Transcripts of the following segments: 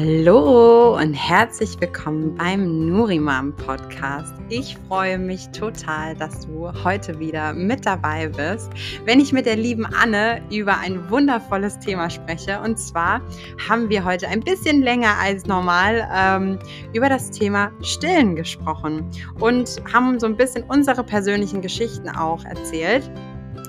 Hallo und herzlich willkommen beim Nurimam Podcast. Ich freue mich total, dass du heute wieder mit dabei bist, wenn ich mit der lieben Anne über ein wundervolles Thema spreche. Und zwar haben wir heute ein bisschen länger als normal ähm, über das Thema Stillen gesprochen und haben so ein bisschen unsere persönlichen Geschichten auch erzählt.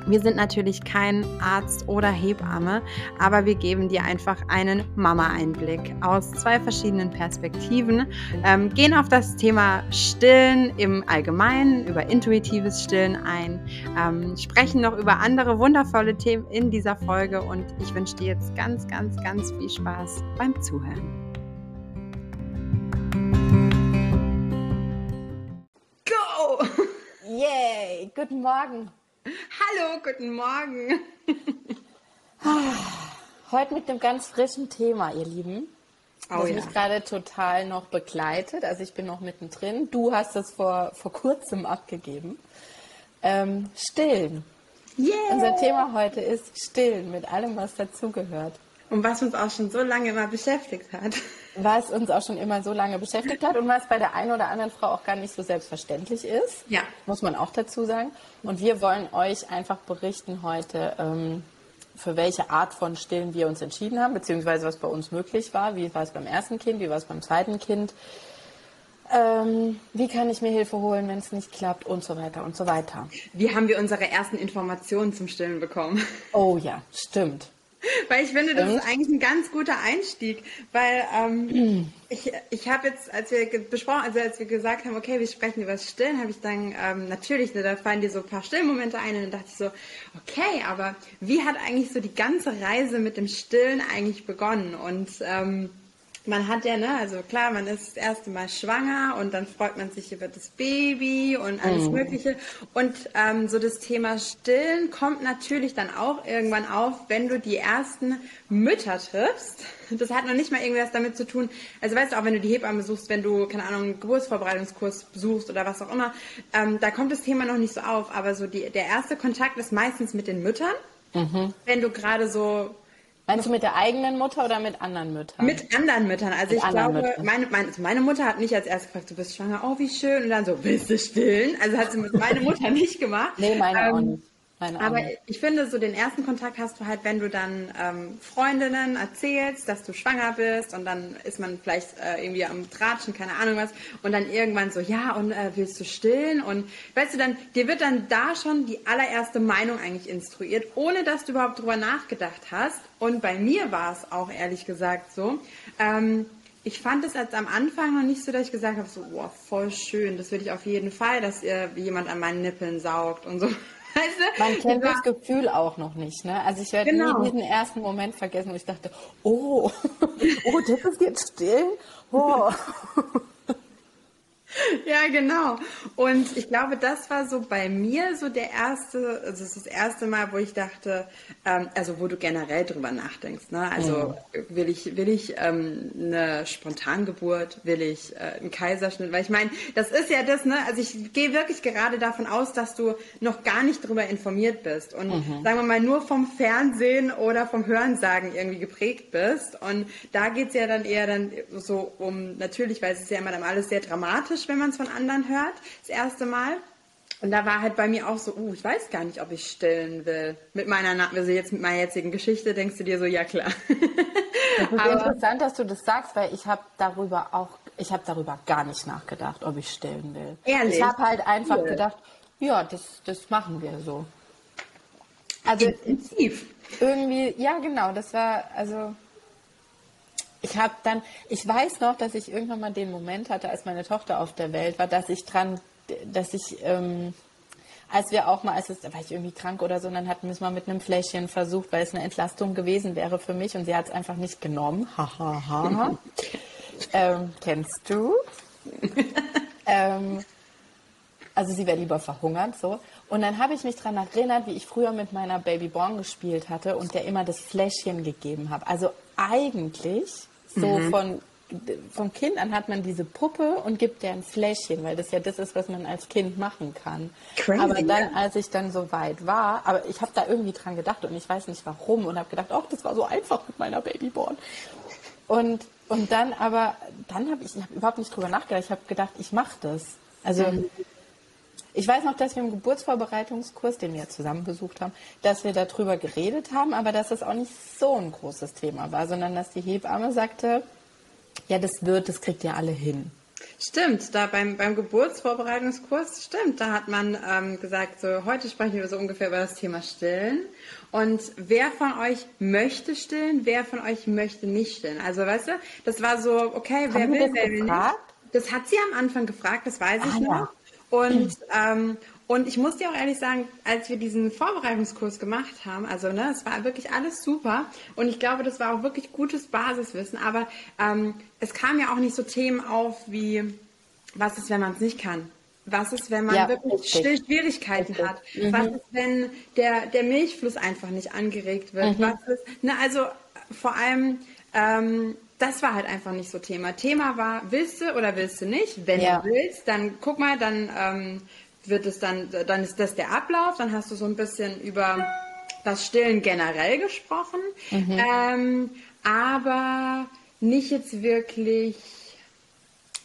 Wir sind natürlich kein Arzt oder Hebamme, aber wir geben dir einfach einen Mama-Einblick aus zwei verschiedenen Perspektiven, ähm, gehen auf das Thema Stillen im Allgemeinen, über intuitives Stillen ein, ähm, sprechen noch über andere wundervolle Themen in dieser Folge und ich wünsche dir jetzt ganz, ganz, ganz viel Spaß beim Zuhören. Go! Yay! Guten Morgen! Hallo, guten Morgen. Heute mit einem ganz frischen Thema, ihr Lieben. Oh, das ja. mich gerade total noch begleitet. Also ich bin noch mittendrin. Du hast es vor, vor kurzem abgegeben. Ähm, stillen. Yeah. Unser Thema heute ist Stillen mit allem, was dazugehört. Und was uns auch schon so lange immer beschäftigt hat. Was uns auch schon immer so lange beschäftigt hat und was bei der einen oder anderen Frau auch gar nicht so selbstverständlich ist. Ja. Muss man auch dazu sagen. Und wir wollen euch einfach berichten heute, ähm, für welche Art von Stillen wir uns entschieden haben, beziehungsweise was bei uns möglich war. Wie war es beim ersten Kind, wie war es beim zweiten Kind. Ähm, wie kann ich mir Hilfe holen, wenn es nicht klappt und so weiter und so weiter. Wie haben wir unsere ersten Informationen zum Stillen bekommen? Oh ja, stimmt. Weil ich finde, das ist eigentlich ein ganz guter Einstieg, weil ähm, ich, ich habe jetzt, als wir besprochen, also als wir gesagt haben, okay, wir sprechen über das Stillen, habe ich dann ähm, natürlich, ne, da fallen dir so ein paar Stillmomente ein und dann dachte ich so, okay, aber wie hat eigentlich so die ganze Reise mit dem Stillen eigentlich begonnen? Und ähm, man hat ja, ne, also klar, man ist das erste Mal schwanger und dann freut man sich über das Baby und alles Mögliche. Und ähm, so das Thema Stillen kommt natürlich dann auch irgendwann auf, wenn du die ersten Mütter triffst. Das hat noch nicht mal irgendwas damit zu tun. Also weißt du, auch wenn du die Hebamme suchst, wenn du, keine Ahnung, einen Geburtsvorbereitungskurs besuchst oder was auch immer, ähm, da kommt das Thema noch nicht so auf. Aber so die, der erste Kontakt ist meistens mit den Müttern. Wenn du gerade so Meinst du mit der eigenen Mutter oder mit anderen Müttern? mit anderen Müttern. Also Mit ich glaube, meine, meine, also meine Mutter hat nicht als erstes gefragt, du bist schwanger, oh wie schön. Und dann so, willst du stillen? Also hat sie mit meiner Mutter nicht gemacht. nee, meine auch Ähm, nicht. Meine Aber ich finde, so den ersten Kontakt hast du halt, wenn du dann ähm, Freundinnen erzählst, dass du schwanger bist und dann ist man vielleicht äh, irgendwie am Tratschen, keine Ahnung was, und dann irgendwann so, ja, und äh, willst du stillen? Und weißt du, dann, dir wird dann da schon die allererste Meinung eigentlich instruiert, ohne dass du überhaupt drüber nachgedacht hast. Und bei mir war es auch ehrlich gesagt so. Ähm, ich fand es als am Anfang noch nicht so, dass ich gesagt habe, so, boah, voll schön, das will ich auf jeden Fall, dass ihr jemand an meinen Nippeln saugt und so. Weißt du? Man kennt das Gefühl auch noch nicht, ne? Also ich werde Genau. nie diesen ersten Moment vergessen, wo ich dachte, oh, oh, das ist jetzt still. Oh. Ja, genau. Und ich glaube, das war so bei mir so der erste, also es ist das erste Mal, wo ich dachte, ähm, also wo du generell drüber nachdenkst, ne? Also will ich, will ich ähm, eine Spontangeburt, will ich äh, einen Kaiserschnitt? Weil ich meine, das ist ja das, ne? Also ich gehe wirklich gerade davon aus, dass du noch gar nicht drüber informiert bist und sagen wir mal nur vom Fernsehen oder vom Hörensagen irgendwie geprägt bist. Und da geht's ja dann eher dann so um, natürlich, weil es ist ja immer dann alles sehr dramatisch, wenn man es von anderen hört, das erste Mal. Und da war halt bei mir auch so, uh, ich weiß gar nicht, ob ich stillen will. Mit meiner, also jetzt mit meiner jetzigen Geschichte denkst du dir so, ja klar. Das ist Aber- interessant, dass du das sagst, weil ich habe darüber auch, ich habe darüber gar nicht nachgedacht, ob ich stillen will. Ehrlich? Ich habe halt einfach Cool. gedacht, ja, das, das machen wir so. Also Intensiv. irgendwie, ja genau, das war, also ich habe dann, ich weiß noch, dass ich irgendwann mal den Moment hatte, als meine Tochter auf der Welt war, dass ich dran, dass ich, ähm, als wir auch mal, als es, da war ich irgendwie krank oder so, und dann hatten wir es mal mit einem Fläschchen versucht, weil es eine Entlastung gewesen wäre für mich und sie hat es einfach nicht genommen. Ha, ha, ha. ähm, kennst du? ähm, also sie wäre lieber verhungert, so. Und dann habe ich mich daran erinnert, wie ich früher mit meiner Babyborn gespielt hatte und der immer das Fläschchen gegeben habe. Also eigentlich so von vom Kind an hat man diese Puppe und gibt der ein Fläschchen, weil das ja das ist, was man als Kind machen kann. Crazy, aber dann, als ich dann so weit war, aber ich habe da irgendwie dran gedacht und ich weiß nicht warum und habe gedacht, ach, das war so einfach mit meiner Babyborn. Und, und dann aber, dann habe ich, ich hab überhaupt nicht drüber nachgedacht. Ich habe gedacht, ich mache das. Also mhm. Ich weiß noch, dass wir im Geburtsvorbereitungskurs, den wir zusammen besucht haben, dass wir darüber geredet haben, aber dass das auch nicht so ein großes Thema war, sondern dass die Hebamme sagte, ja, das wird, das kriegt ihr alle hin. Stimmt, da beim, beim Geburtsvorbereitungskurs, stimmt, da hat man ähm, gesagt, so heute sprechen wir so ungefähr über das Thema Stillen. Und wer von euch möchte stillen, wer von euch möchte nicht stillen? Also weißt du, das war so, okay, wer Haben will, wer will nicht. Das hat sie am Anfang gefragt, das weiß ich ah, noch. Ja. Und, ähm, und ich muss dir auch ehrlich sagen, als wir diesen Vorbereitungskurs gemacht haben, also ne, es war wirklich alles super und ich glaube, das war auch wirklich gutes Basiswissen, aber ähm, es kamen ja auch nicht so Themen auf wie, was ist, wenn man es nicht kann? Was ist, wenn man ja, wirklich richtig. Schwierigkeiten richtig. hat? Mhm. Was ist, wenn der, der Milchfluss einfach nicht angeregt wird? Mhm. Was ist, ne, also vor allem, ähm, das war halt einfach nicht so Thema. Thema war, willst du oder willst du nicht? Wenn ja. du willst, dann guck mal, dann ähm, wird es dann, dann ist das der Ablauf, dann hast du so ein bisschen über das Stillen generell gesprochen, mhm. ähm, aber nicht jetzt wirklich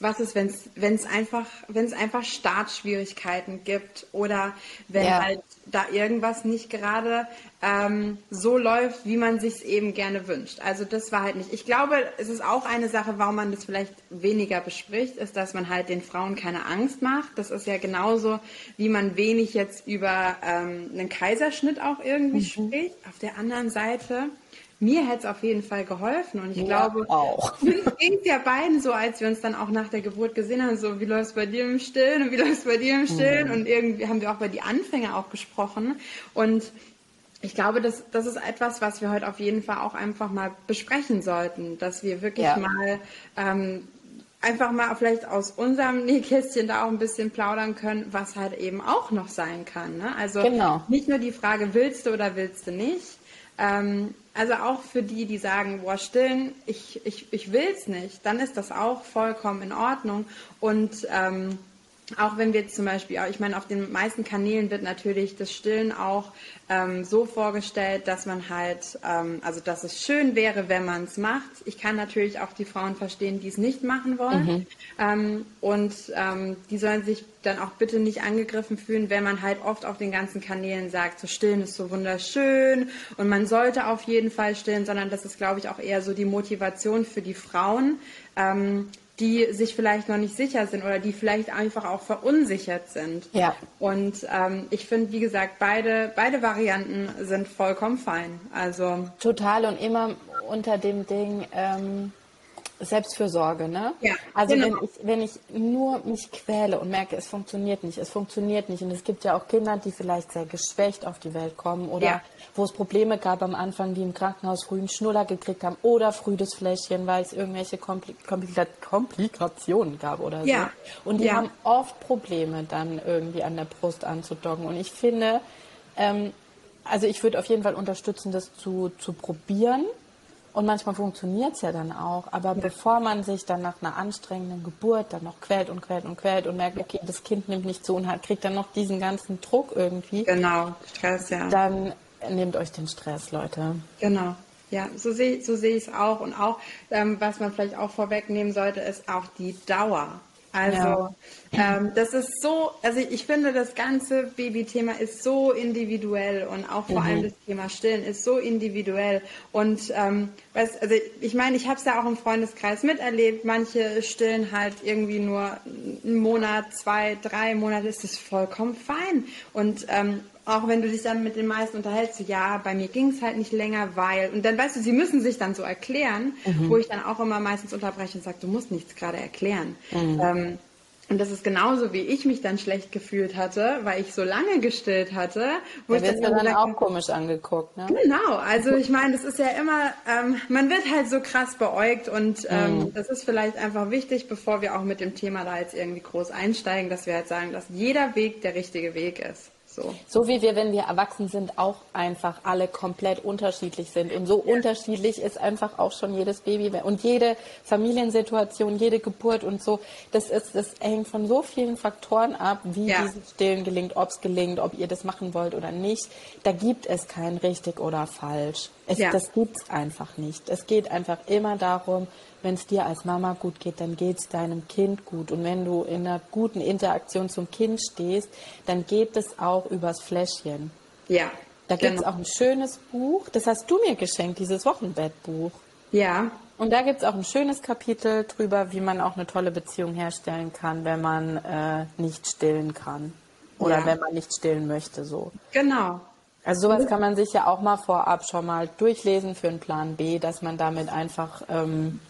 was ist, wenn es einfach, wenn es einfach Startschwierigkeiten gibt oder wenn ja. halt da irgendwas nicht gerade ähm, so läuft, wie man sich eben gerne wünscht. Also das war halt nicht. Ich glaube, es ist auch eine Sache, warum man das vielleicht weniger bespricht, ist, dass man halt den Frauen keine Angst macht. Das ist ja genauso, wie man wenig jetzt über ähm, einen Kaiserschnitt auch irgendwie mhm. spricht. Auf der anderen Seite mir hätte es auf jeden Fall geholfen und ich ja, glaube, auch. es ging ja beiden so, als wir uns dann auch nach der Geburt gesehen haben, so wie läuft es bei dir im Stillen und wie läuft es bei dir im Stillen mhm. und irgendwie haben wir auch bei die Anfänge auch gesprochen und ich glaube, das, das ist etwas, was wir heute auf jeden Fall auch einfach mal besprechen sollten, dass wir wirklich ja. mal ähm, einfach mal vielleicht aus unserem Nähkästchen da auch ein bisschen plaudern können, was halt eben auch noch sein kann. Ne? Also genau. nicht nur die Frage, willst du oder willst du nicht, ähm, also auch für die, die sagen, boah, stillen, ich, ich, ich will es nicht, dann ist das auch vollkommen in Ordnung. Und ähm, auch wenn wir zum Beispiel, ich meine, auf den meisten Kanälen wird natürlich das Stillen auch ähm, so vorgestellt, dass man halt, ähm, also dass es schön wäre, wenn man es macht. Ich kann natürlich auch die Frauen verstehen, die es nicht machen wollen. Mhm. Ähm, und ähm, die sollen sich dann auch bitte nicht angegriffen fühlen, wenn man halt oft auf den ganzen Kanälen sagt, so stillen ist so wunderschön und man sollte auf jeden Fall stillen, sondern das ist, glaube ich, auch eher so die Motivation für die Frauen ähm, die sich vielleicht noch nicht sicher sind oder die vielleicht einfach auch verunsichert sind. Ja. Und ähm, ich finde, wie gesagt, beide, beide Varianten sind vollkommen fein. Also total und immer unter dem Ding, ähm, Selbstfürsorge, ne? Ja, also genau. wenn ich wenn ich nur mich quäle und merke, es funktioniert nicht, es funktioniert nicht und es gibt ja auch Kinder, die vielleicht sehr geschwächt auf die Welt kommen oder ja. wo es Probleme gab am Anfang, die im Krankenhaus früh einen Schnuller gekriegt haben oder früh das Fläschchen, weil es irgendwelche Kompli Komplika Komplikationen gab oder so. Ja. Und die ja. haben oft Probleme dann irgendwie an der Brust anzudocken und ich finde, ähm, also ich würde auf jeden Fall unterstützen, das zu, zu probieren und manchmal funktioniert es ja dann auch. Aber ja. bevor man sich dann nach einer anstrengenden Geburt dann noch quält und quält und quält und merkt, okay, das Kind nimmt nicht zu und hat, kriegt dann noch diesen ganzen Druck irgendwie. Genau, Stress, ja. Dann nehmt euch den Stress, Leute. Genau. Ja, so sehe so seh ich es auch. Und auch, ähm, was man vielleicht auch vorwegnehmen sollte, ist auch die Dauer. Also ja. ähm, das ist so, also ich finde, das ganze Babythema ist so individuell und auch vor mhm. allem das Thema Stillen ist so individuell. Und ähm, weißt, also ich meine, ich habe es ja auch im Freundeskreis miterlebt. Manche stillen halt irgendwie nur einen Monat, zwei, drei Monate, ist das vollkommen fein. Und ähm, auch wenn du dich dann mit den meisten unterhältst, so, ja, bei mir ging es halt nicht länger, weil, und dann weißt du, sie müssen sich dann so erklären, mhm. wo ich dann auch immer meistens unterbreche und sage, du musst nichts gerade erklären. Mhm. Ähm, und das ist genauso, wie ich mich dann schlecht gefühlt hatte, weil ich so lange gestillt hatte. Wo da ich dann, dann auch komisch angeguckt. Ne? Genau, also ich meine, das ist ja immer, ähm, man wird halt so krass beäugt und ähm, mhm. das ist vielleicht einfach wichtig, bevor wir auch mit dem Thema da jetzt irgendwie groß einsteigen, dass wir halt sagen, dass jeder Weg der richtige Weg ist. So. so wie wir, wenn wir erwachsen sind, auch einfach alle komplett unterschiedlich sind. Und so ja. unterschiedlich ist einfach auch schon jedes Baby. Und jede Familiensituation, jede Geburt und so, das ist, das hängt von so vielen Faktoren ab, wie ja. dieses Stillen gelingt, ob es gelingt, ob ihr das machen wollt oder nicht. Da gibt es kein richtig oder falsch. Es, Ja. Das gibt's einfach nicht. Es geht einfach immer darum, wenn es dir als Mama gut geht, dann geht's deinem Kind gut. Und wenn du in einer guten Interaktion zum Kind stehst, dann geht es auch übers Fläschchen. Ja. Da gibt's genau. auch ein schönes Buch, das hast du mir geschenkt, dieses Wochenbettbuch. Ja, Und da gibt's auch ein schönes Kapitel drüber, wie man auch eine tolle Beziehung herstellen kann, wenn man äh, nicht stillen kann. Oder Ja. wenn man nicht stillen möchte, so. genau. Also sowas kann man sich ja auch mal vorab schon mal durchlesen für einen Plan B, dass man damit einfach, ähm,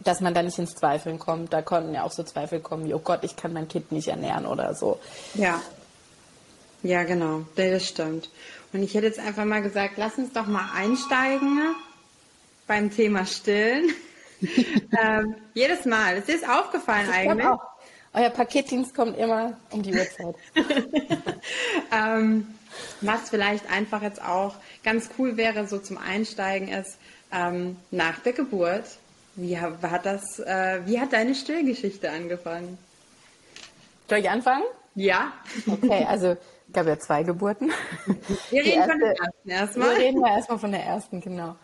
dass man da nicht ins Zweifeln kommt. Da konnten ja auch so Zweifel kommen wie, oh Gott, ich kann mein Kind nicht ernähren oder so. Ja. Ja, genau. Das stimmt. Und ich hätte jetzt einfach mal gesagt, lass uns doch mal einsteigen beim Thema Stillen. ähm, jedes Mal. Ist dir das aufgefallen Ich eigentlich? Euer Paketdienst kommt immer um die Uhrzeit. ähm, was vielleicht einfach jetzt auch ganz cool wäre, so zum Einsteigen ist, ähm, nach der Geburt, wie ha- hat das, äh, wie hat deine Stillgeschichte angefangen? Soll ich anfangen? Ja. Okay, also gab ja zwei Geburten. Wir Die reden von der erste- ersten Wir erstmal. reden mal erstmal von der ersten, genau.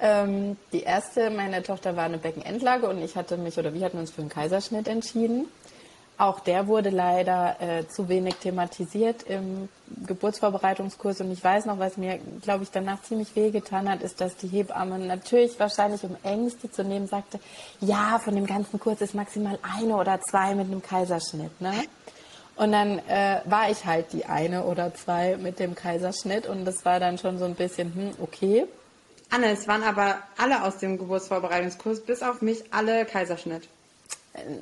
Ähm, die erste, meine Tochter war eine Beckenendlage und ich hatte mich, oder wir hatten uns für einen Kaiserschnitt entschieden. Auch der wurde leider äh, zu wenig thematisiert im Geburtsvorbereitungskurs. Und ich weiß noch, was mir, glaube ich, danach ziemlich wehgetan hat, ist, dass die Hebamme natürlich wahrscheinlich um Ängste zu nehmen sagte, ja, von dem ganzen Kurs ist maximal eine oder zwei mit einem Kaiserschnitt. Ne? Und dann äh, war ich halt die eine oder zwei mit dem Kaiserschnitt und das war dann schon so ein bisschen, hm, okay. Anne, es waren aber alle aus dem Geburtsvorbereitungskurs, bis auf mich, alle Kaiserschnitt.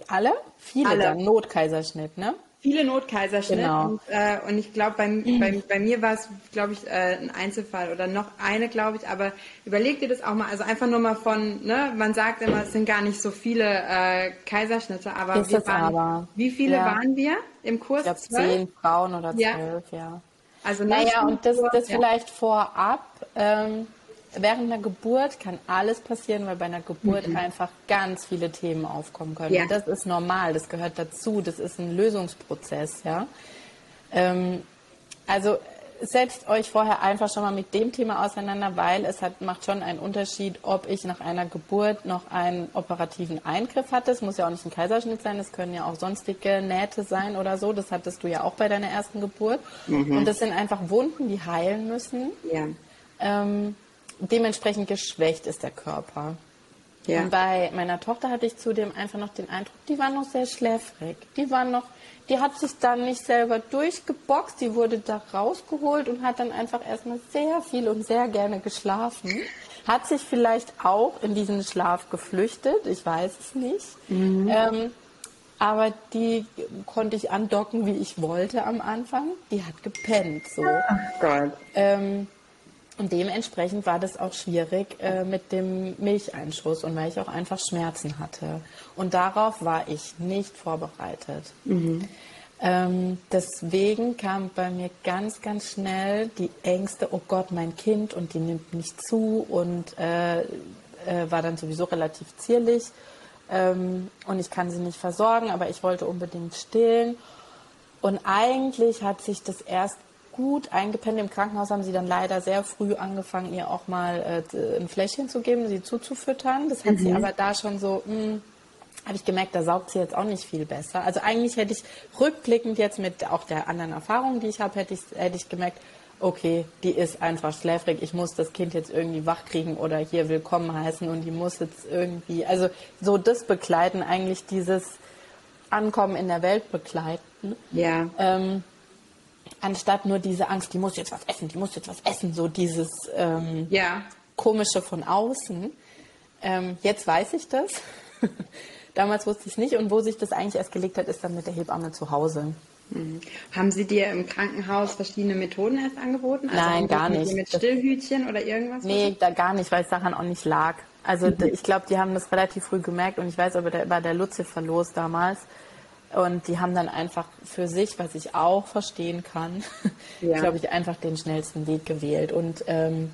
Alle? Viele Alle. dann, Notkaiserschnitt, ne? Viele Notkaiserschnitt. Genau. Und, äh, und ich glaube, bei, bei, bei mir war es, glaube ich, äh, ein Einzelfall oder noch eine, glaube ich. Aber überleg dir das auch mal. Also einfach nur mal von, ne, man sagt immer, es sind gar nicht so viele äh, Kaiserschnitte, aber Ist wir waren, aber. wie viele Ja. waren wir im Kurs? Ich glaube zehn Frauen oder Ja. zwölf, ja. Also ne, Naja, und das, das ja. vielleicht vorab. Ähm, während einer Geburt kann alles passieren, weil bei einer Geburt einfach ganz viele Themen aufkommen können. Mhm. Ja. Das ist normal, das gehört dazu, das ist ein Lösungsprozess, ja. Ähm, also setzt euch vorher einfach schon mal mit dem Thema auseinander, weil es hat, macht schon einen Unterschied, ob ich nach einer Geburt noch einen operativen Eingriff hatte. Es muss ja auch nicht ein Kaiserschnitt sein, es können ja auch sonstige Nähte sein oder so. Das hattest du ja auch bei deiner ersten Geburt. Und das sind einfach Wunden, die heilen müssen. Ja. Ähm, dementsprechend geschwächt ist der Körper. Ja. Und bei meiner Tochter hatte ich zudem einfach noch den Eindruck, die war noch sehr schläfrig. Die war noch, die hat sich dann nicht selber durchgeboxt, die wurde da rausgeholt und hat dann einfach erstmal sehr viel und sehr gerne geschlafen. Hat sich vielleicht auch in diesen Schlaf geflüchtet, ich weiß es nicht. Ähm, aber die konnte ich andocken, wie ich wollte am Anfang. Die hat gepennt so. Gott. Ähm, und dementsprechend war das auch schwierig äh, mit dem Milcheinschuss und weil ich auch einfach Schmerzen hatte. Und darauf war ich nicht vorbereitet. Ähm, deswegen kam bei mir ganz, ganz schnell die Ängste, oh Gott, mein Kind und die nimmt nicht zu und äh, äh, war dann sowieso relativ zierlich. Ähm, und ich kann sie nicht versorgen, aber ich wollte unbedingt stillen. Und eigentlich hat sich das erst gut eingepennt. Im Krankenhaus haben sie dann leider sehr früh angefangen, ihr auch mal äh, ein Fläschchen zu geben, sie zuzufüttern. Das hat sie aber da schon so, mh, habe ich gemerkt, da saugt sie jetzt auch nicht viel besser. Also eigentlich hätte ich rückblickend jetzt mit auch der anderen Erfahrung, die ich habe, hätte ich, hätte ich gemerkt, okay, die ist einfach schläfrig, ich muss das Kind jetzt irgendwie wach kriegen oder hier willkommen heißen und die muss jetzt irgendwie, also so das begleiten, eigentlich dieses Ankommen in der Welt begleiten. Ja. Ähm, anstatt nur diese Angst, die muss jetzt was essen, die muss jetzt was essen, so dieses ähm, Ja. komische von außen. Ähm, jetzt weiß ich das. Damals wusste ich es nicht und wo sich das eigentlich erst gelegt hat, ist dann mit der Hebamme zu Hause. Mhm. Haben Sie dir im Krankenhaus verschiedene Methoden erst angeboten? Also Nein, gar nicht. Mit Stillhütchen oder irgendwas? Nee, da gar nicht, weil es daran auch nicht lag. Also d- ich glaube, die haben das relativ früh gemerkt und ich weiß aber, der war der Lucifer los damals. Und die haben dann einfach für sich, was ich auch verstehen kann, Ja. glaube ich, einfach den schnellsten Weg gewählt. Und ähm,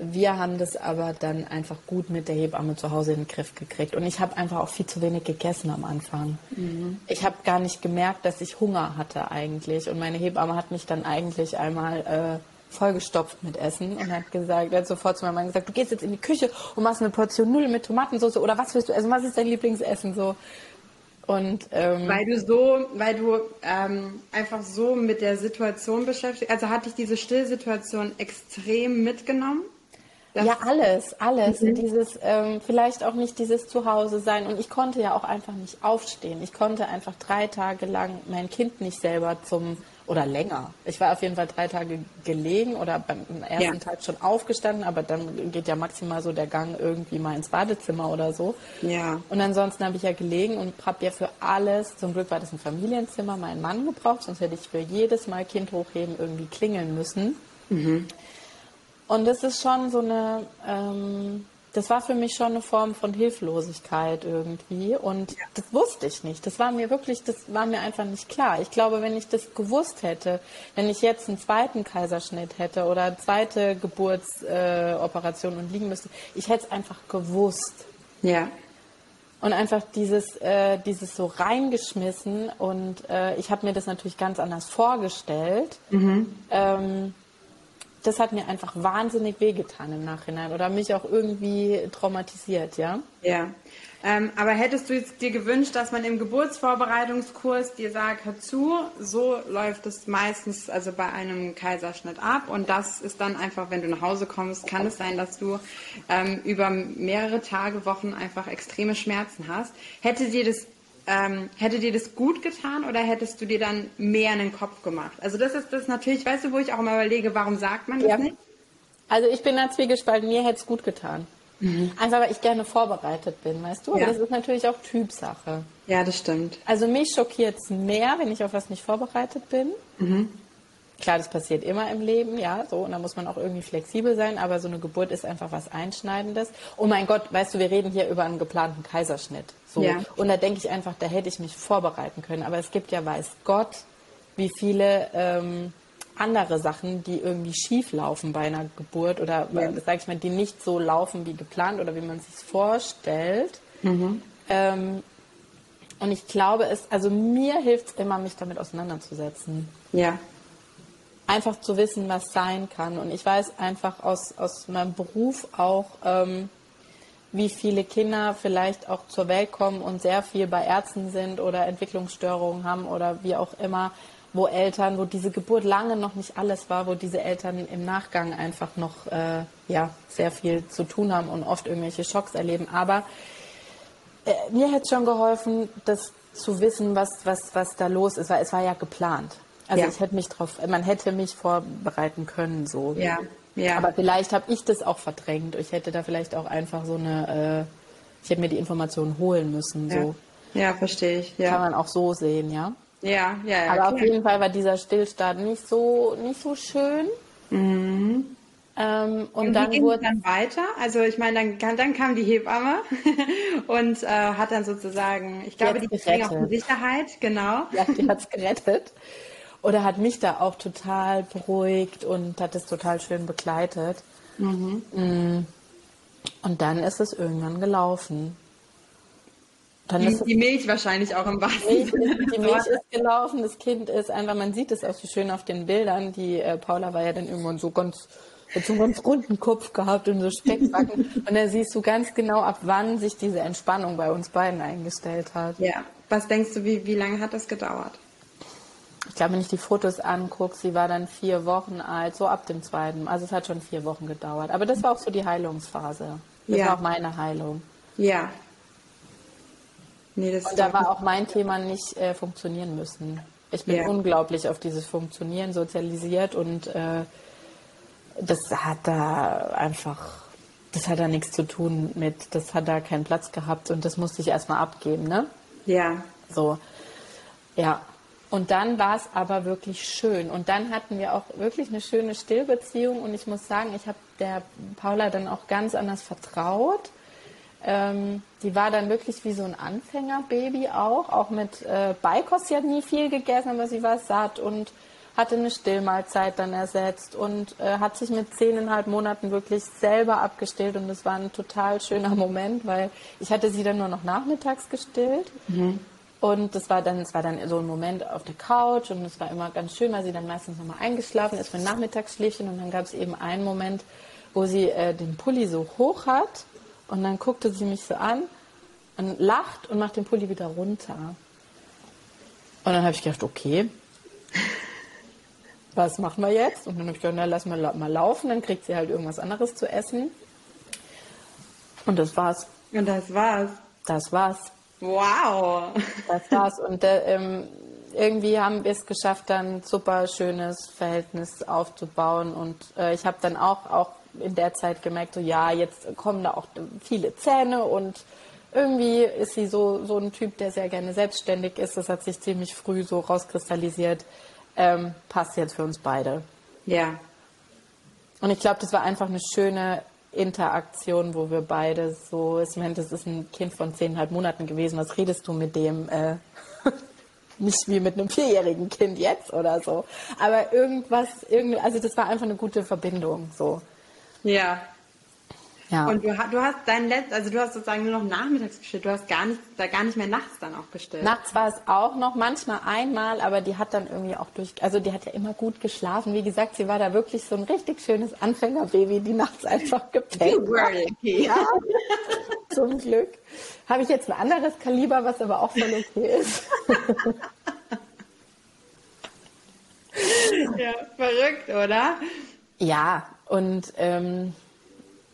wir haben das aber dann einfach gut mit der Hebamme zu Hause in den Griff gekriegt. Und ich habe einfach auch viel zu wenig gegessen am Anfang. Ich habe gar nicht gemerkt, dass ich Hunger hatte eigentlich. Und meine Hebamme hat mich dann eigentlich einmal vollgestopft mit Essen und hat gesagt, hat sofort zu meinem Mann gesagt, du gehst jetzt in die Küche und machst eine Portion Nudeln mit Tomatensauce oder was willst du essen? Was ist dein Lieblingsessen so? Und, ähm, weil du so, weil du ähm, einfach so mit der Situation beschäftigt, also hat dich diese Stillsituation extrem mitgenommen? ja, alles, alles. Mhm. Dieses, ähm, vielleicht auch nicht dieses Zuhause sein. Und ich konnte ja auch einfach nicht aufstehen. Ich konnte einfach drei Tage lang mein Kind nicht selber zum, oder länger. Ich war auf jeden Fall drei Tage gelegen oder beim ersten ja. Tag schon aufgestanden, aber dann geht ja maximal so der Gang irgendwie mal ins Badezimmer oder so. Ja. Und ansonsten habe ich ja gelegen und habe ja für alles, zum Glück war das ein Familienzimmer, meinen Mann gebraucht, sonst hätte ich für jedes Mal Kind hochheben irgendwie klingeln müssen. Mhm. Und das ist schon so eine, ähm, das war für mich schon eine Form von Hilflosigkeit irgendwie. Und ja. das wusste ich nicht. Das war mir wirklich, das war mir einfach nicht klar. Ich glaube, wenn ich das gewusst hätte, wenn ich jetzt einen zweiten Kaiserschnitt hätte oder eine zweite Geburtsoperation äh, und liegen müsste, ich hätte es einfach gewusst. Ja. Und einfach dieses, äh, dieses so reingeschmissen und äh, ich habe mir das natürlich ganz anders vorgestellt. Mhm. Ähm, das hat mir einfach wahnsinnig wehgetan im Nachhinein oder mich auch irgendwie traumatisiert, ja. Ja. Ähm, aber hättest du dir gewünscht, dass man im Geburtsvorbereitungskurs dir sagt, hör zu, so läuft es meistens also bei einem Kaiserschnitt ab und das ist dann einfach, wenn du nach Hause kommst, kann es sein, dass du ähm, über mehrere Tage, Wochen einfach extreme Schmerzen hast. Hätte dir das ähm, hätte dir das gut getan oder hättest du dir dann mehr in den Kopf gemacht? Also das ist das natürlich, weißt du, wo ich auch immer überlege, warum sagt man das ja. nicht? Also ich bin da zwiegespalten, mir hätte es gut getan. Mhm. Einfach weil ich gerne vorbereitet bin, weißt du? Aber ja. das ist natürlich auch Typsache. Ja, das stimmt. Also mich schockiert es mehr, wenn ich auf was nicht vorbereitet bin. Mhm. Klar, das passiert immer im Leben, ja, so, und da muss man auch irgendwie flexibel sein, aber so eine Geburt ist einfach was Einschneidendes. Oh mein Gott, weißt du, wir reden hier über einen geplanten Kaiserschnitt. So. Ja. Und da denke ich einfach, da hätte ich mich vorbereiten können. Aber es gibt ja, weiß Gott, wie viele ähm, andere Sachen, die irgendwie schief laufen bei einer Geburt oder, ja. sage ich mal, die nicht so laufen wie geplant oder wie man sich vorstellt. Mhm. Ähm, und ich glaube, es, also mir hilft es immer, mich damit auseinanderzusetzen. Ja einfach zu wissen, was sein kann. Und ich weiß einfach aus, aus meinem Beruf auch, ähm, wie viele Kinder vielleicht auch zur Welt kommen und sehr viel bei Ärzten sind oder Entwicklungsstörungen haben oder wie auch immer, wo Eltern, wo diese Geburt lange noch nicht alles war, wo diese Eltern im Nachgang einfach noch äh, ja, sehr viel zu tun haben und oft irgendwelche Schocks erleben. Aber äh, mir hätte es schon geholfen, das zu wissen, was, was, was da los ist, weil es war ja geplant. Also ja. ich hätte mich drauf, man hätte mich vorbereiten können so. Ja. Ja. Aber vielleicht habe ich das auch verdrängt. Ich hätte da vielleicht auch einfach so eine, äh, ich hätte mir die Informationen holen müssen. So. Ja, ja verstehe ich. Ja. Kann man auch so sehen, ja. Ja, ja, ja. Aber klar. auf jeden Fall war dieser Stillstand nicht so, nicht so schön. Mhm. Ähm, und, und dann wurde dann weiter. Also ich meine, dann, dann kam die Hebamme und äh, hat dann sozusagen, ich glaube, die, die ging auch in Sicherheit, genau. Ja, die hat es gerettet. Oder hat mich da auch total beruhigt und hat es total schön begleitet. Mhm. Mm. Und dann ist es irgendwann gelaufen. Dann die, die Milch wahrscheinlich auch im wahrsten Sinne. Die Milch ist gelaufen, das Kind ist einfach, man sieht es auch so schön auf den Bildern. Die äh, Paula war ja dann irgendwann so ganz, hat so einen ganz runden Kopf gehabt und so Speckbacken. und da siehst du ganz genau, ab wann sich diese Entspannung bei uns beiden eingestellt hat. Ja. Was denkst du, wie, wie lange hat das gedauert? Ich glaube, wenn ich die Fotos angucke, sie war dann vier Wochen alt, so ab dem zweiten. Also es hat schon vier Wochen gedauert. Aber das war auch so die Heilungsphase. Das ja. war auch meine Heilung. Ja. Nee, das Und da war auch mein Thema nicht äh, funktionieren müssen. Ich bin ja. unglaublich auf dieses Funktionieren sozialisiert und äh, das hat da einfach, das hat da nichts zu tun mit, das hat da keinen Platz gehabt und das musste ich erstmal abgeben, ne? Ja. So. Ja, und dann war es aber wirklich schön. Und dann hatten wir auch wirklich eine schöne Stillbeziehung. Und ich muss sagen, ich habe der Paula dann auch ganz anders vertraut. Ähm, die war dann wirklich wie so ein Anfängerbaby auch, auch mit äh, Beikost. Sie hat nie viel gegessen, aber sie war satt und hatte eine Stillmahlzeit dann ersetzt und äh, hat sich mit zehneinhalb Monaten wirklich selber abgestillt. Und das war ein total schöner Moment, weil ich hatte sie dann nur noch nachmittags gestillt. Mhm. Und das war dann, es war dann so ein Moment auf der Couch und es war immer ganz schön, weil sie dann meistens nochmal eingeschlafen ist für ein Nachmittagsschläfchen und dann gab es eben einen Moment, wo sie äh, den Pulli so hoch hat und dann guckte sie mich so an und lacht und macht den Pulli wieder runter. Und dann habe ich gedacht, okay, was machen wir jetzt? Und dann habe ich gedacht, na, lass mal, mal laufen, dann kriegt sie halt irgendwas anderes zu essen. Und das war's. Und das war's. Das war's. Wow. Das war's. Und äh, ähm, irgendwie haben wir es geschafft, dann ein super schönes Verhältnis aufzubauen. Und äh, ich habe dann auch, auch in der Zeit gemerkt, so ja, jetzt kommen da auch viele Zähne und irgendwie ist sie so, so ein Typ, der sehr gerne selbstständig ist. Das hat sich ziemlich früh so rauskristallisiert. Ähm, passt jetzt für uns beide. Ja. Und ich glaube, das war einfach eine schöne Interaktion, wo wir beide so, ich meine, das ist ein Kind von zehneinhalb Monaten gewesen, was redest du mit dem? Äh, nicht wie mit einem vierjährigen Kind jetzt oder so. Aber irgendwas, irgendwie, also das war einfach eine gute Verbindung, so. Ja. Ja. Und du, du hast dein Letzt, also du hast sozusagen nur noch nachmittags gestillt, du hast gar nicht, da gar nicht mehr nachts dann auch gestillt. Nachts war es auch noch, manchmal einmal, aber die hat dann irgendwie auch durch, also die hat ja immer gut geschlafen. Wie gesagt, sie war da wirklich so ein richtig schönes Anfängerbaby, die nachts einfach gepennt hat. Ja, zum Glück. Habe ich jetzt ein anderes Kaliber, was aber auch voll okay ist. ja, verrückt, oder? Ja, und ähm,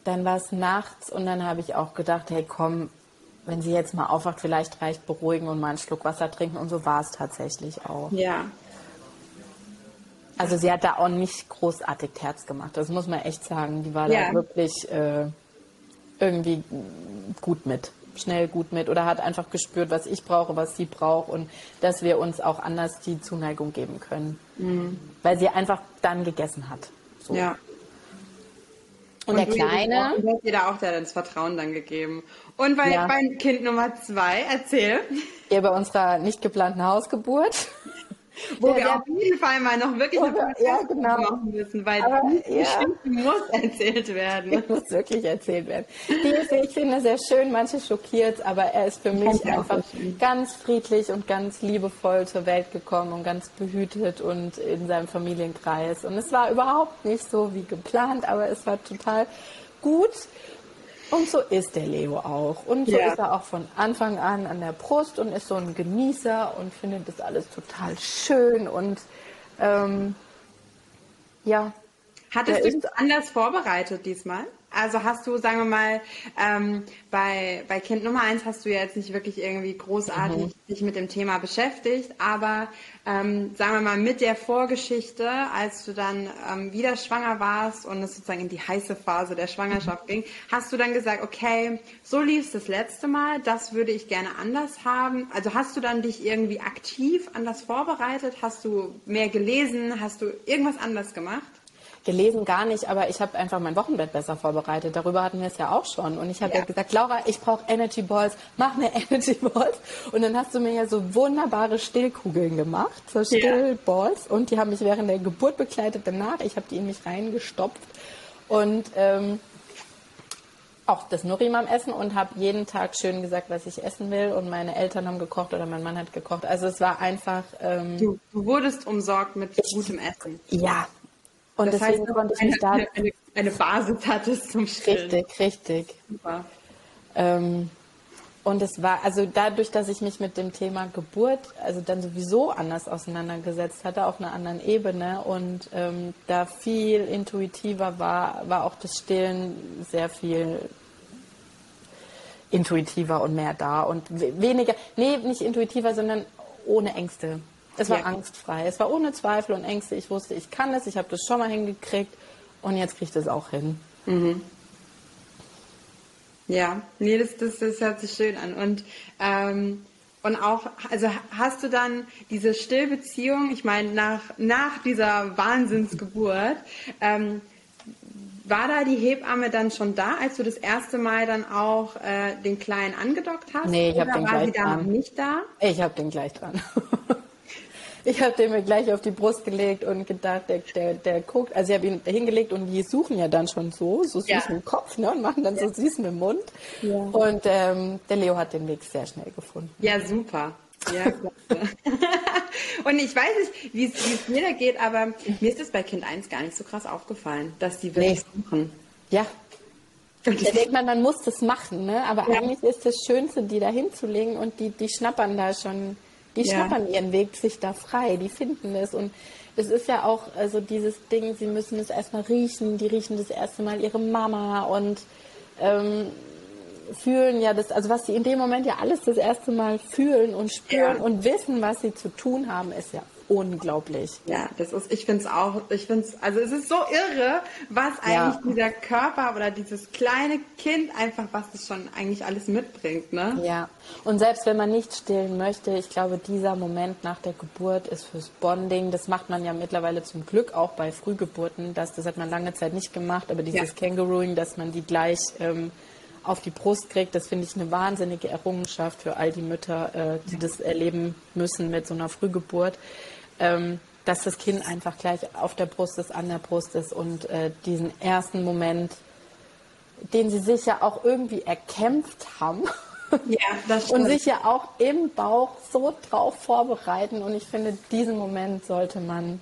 dann war es nachts und dann habe ich auch gedacht, hey komm, wenn sie jetzt mal aufwacht, vielleicht reicht beruhigen und mal einen Schluck Wasser trinken und so war es tatsächlich auch. Ja. Also sie hat da auch nicht großartig Herz gemacht, das muss man echt sagen. Die war Ja. da wirklich äh, irgendwie gut mit, schnell gut mit oder hat einfach gespürt, was ich brauche, was sie braucht und dass wir uns auch anders die Zuneigung geben können. Weil sie einfach dann gegessen hat. So. Mhm. Ja. Und, der Kleine, Und du hast dir da auch das Vertrauen dann gegeben. Und bei, Ja. bei Kind Nummer zwei, erzähl, ja, bei unserer nicht geplanten Hausgeburt, wo Ja, wir der- auf jeden Fall mal noch wirklich Wo eine ja, genau. machen müssen, weil Aber, die ja. Geschichte muss erzählt werden. Die muss wirklich erzählt werden. Die ist, ich finde, sehr schön, manche schockiert, aber er ist für mich einfach ganz friedlich und ganz liebevoll zur Welt gekommen und ganz behütet und in seinem Familienkreis. Und es war überhaupt nicht so wie geplant, aber es war total gut. Und so ist der Leo auch. Und so Ja. ist er auch von Anfang an an der Brust und ist so ein Genießer und findet das alles total schön und ähm, ja, Hattest du dich anders vorbereitet diesmal? Also hast du, sagen wir mal, ähm, bei, bei Kind Nummer eins hast du ja jetzt nicht wirklich irgendwie großartig Mhm. dich mit dem Thema beschäftigt, aber ähm, sagen wir mal mit der Vorgeschichte, als du dann ähm, wieder schwanger warst und es sozusagen in die heiße Phase der Schwangerschaft ging, hast du dann gesagt, okay, so lief es das letzte Mal, das würde ich gerne anders haben. Also hast du dann dich irgendwie aktiv anders vorbereitet? Hast du mehr gelesen? Hast du irgendwas anders gemacht? Gelesen gar nicht, aber ich habe einfach mein Wochenbett besser vorbereitet. Darüber hatten wir es ja auch schon. Und ich habe ja. Ja. gesagt, Laura, ich brauche Energy Balls, mach mir Energy Balls. Und dann hast du mir ja so wunderbare Stillkugeln gemacht, so Stillballs. Und die haben mich während der Geburt begleitet danach. Ich habe die in mich reingestopft. Und ähm, auch das Nurimam essen und habe jeden Tag schön gesagt, was ich essen will. Und meine Eltern haben gekocht oder mein Mann hat gekocht. Also es war einfach, ähm, Du, du wurdest umsorgt mit gutem Essen. ja. Und Das deswegen heißt, konnte ich eine, mich da... eine, eine, eine Basis hattest zum Stillen. Richtig, richtig. Super. Ähm, und es war, also dadurch, dass ich mich mit dem Thema Geburt, also dann sowieso anders auseinandergesetzt hatte, auf einer anderen Ebene und ähm, da viel intuitiver war, war auch das Stillen sehr viel intuitiver und mehr da und we- weniger, nee, nicht intuitiver, sondern ohne Ängste. Es war Ja. angstfrei, es war ohne Zweifel und Ängste. Ich wusste, ich kann es, ich habe das schon mal hingekriegt und jetzt kriege ich das auch hin. Ja, nee, das, das, das hört sich schön an. Und, ähm, und auch, also hast du dann diese Stillbeziehung, ich meine, nach, nach dieser Wahnsinnsgeburt, ähm, war da die Hebamme dann schon da, als du das erste Mal dann auch äh, den Kleinen angedockt hast? Nee, ich hab Oder den war sie gleich da dran. nicht da? Ich habe den gleich dran. Ich habe den mir gleich auf die Brust gelegt und gedacht, der, der, der guckt, also ich habe ihn hingelegt und die suchen ja dann schon so, so süß Ja. mit dem Kopf ne, und machen dann so süß mit dem Mund. Ja. Und ähm, der Leo hat den Weg sehr schnell gefunden. Ja, super. Ja, und ich weiß nicht, wie es mir da geht, aber mir ist es bei Kind 1 gar nicht so krass aufgefallen, dass die wirklich nee. suchen. Ja. Da denkt man, man muss das machen, ne? aber ja. eigentlich ist das Schönste, die da hinzulegen und die, die schnappern da schon, die ja. schnappern ihren Weg sich da frei, die finden es und es ist ja auch also dieses Ding, sie müssen es erstmal riechen, die riechen das erste Mal ihre Mama und ähm, fühlen ja das, also was sie in dem Moment ja alles das erste Mal fühlen und spüren ja. und wissen, was sie zu tun haben, ist ja unglaublich. Ja, das ist, ich finde es auch, ich finde es, also es ist so irre, was eigentlich ja. dieser Körper oder dieses kleine Kind einfach, was es schon eigentlich alles mitbringt, ne? Ja. Und selbst wenn man nicht stillen möchte, ich glaube, dieser Moment nach der Geburt ist fürs Bonding, das macht man ja mittlerweile zum Glück auch bei Frühgeburten, das, das hat man lange Zeit nicht gemacht, aber dieses ja. Kangarooing, dass man die gleich ähm, auf die Brust kriegt, das finde ich eine wahnsinnige Errungenschaft für all die Mütter, äh, die das erleben müssen mit so einer Frühgeburt, ähm, dass das Kind einfach gleich auf der Brust ist, an der Brust ist und äh, diesen ersten Moment, den sie sich ja auch irgendwie erkämpft haben. Ja, das und sich ja auch im Bauch so drauf vorbereiten. Und ich finde, diesen Moment sollte man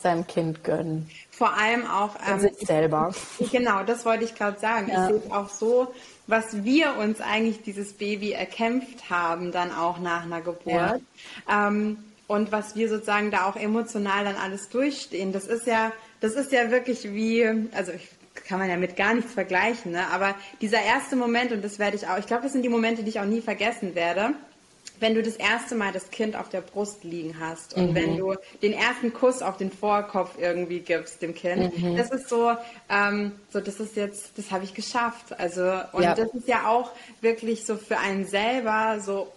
seinem Kind gönnen. Vor allem auch ähm, sich selber. Genau, das wollte ich gerade sagen. Ja. Ich sehe es auch so, was wir uns eigentlich dieses Baby erkämpft haben, dann auch nach einer Geburt. Ja. Ähm, und was wir sozusagen da auch emotional dann alles durchstehen. Das ist ja, das ist ja wirklich wie, also ich kann man ja mit gar nichts vergleichen, ne? aber dieser erste Moment, und das werde ich auch, ich glaube, das sind die Momente, die ich auch nie vergessen werde, wenn du das erste Mal das Kind auf der Brust liegen hast und mhm. wenn du den ersten Kuss auf den Vorkopf irgendwie gibst dem Kind, mhm. das ist so, ähm, so das ist jetzt, das habe ich geschafft. Also und ja. das ist ja auch wirklich so für einen selber so,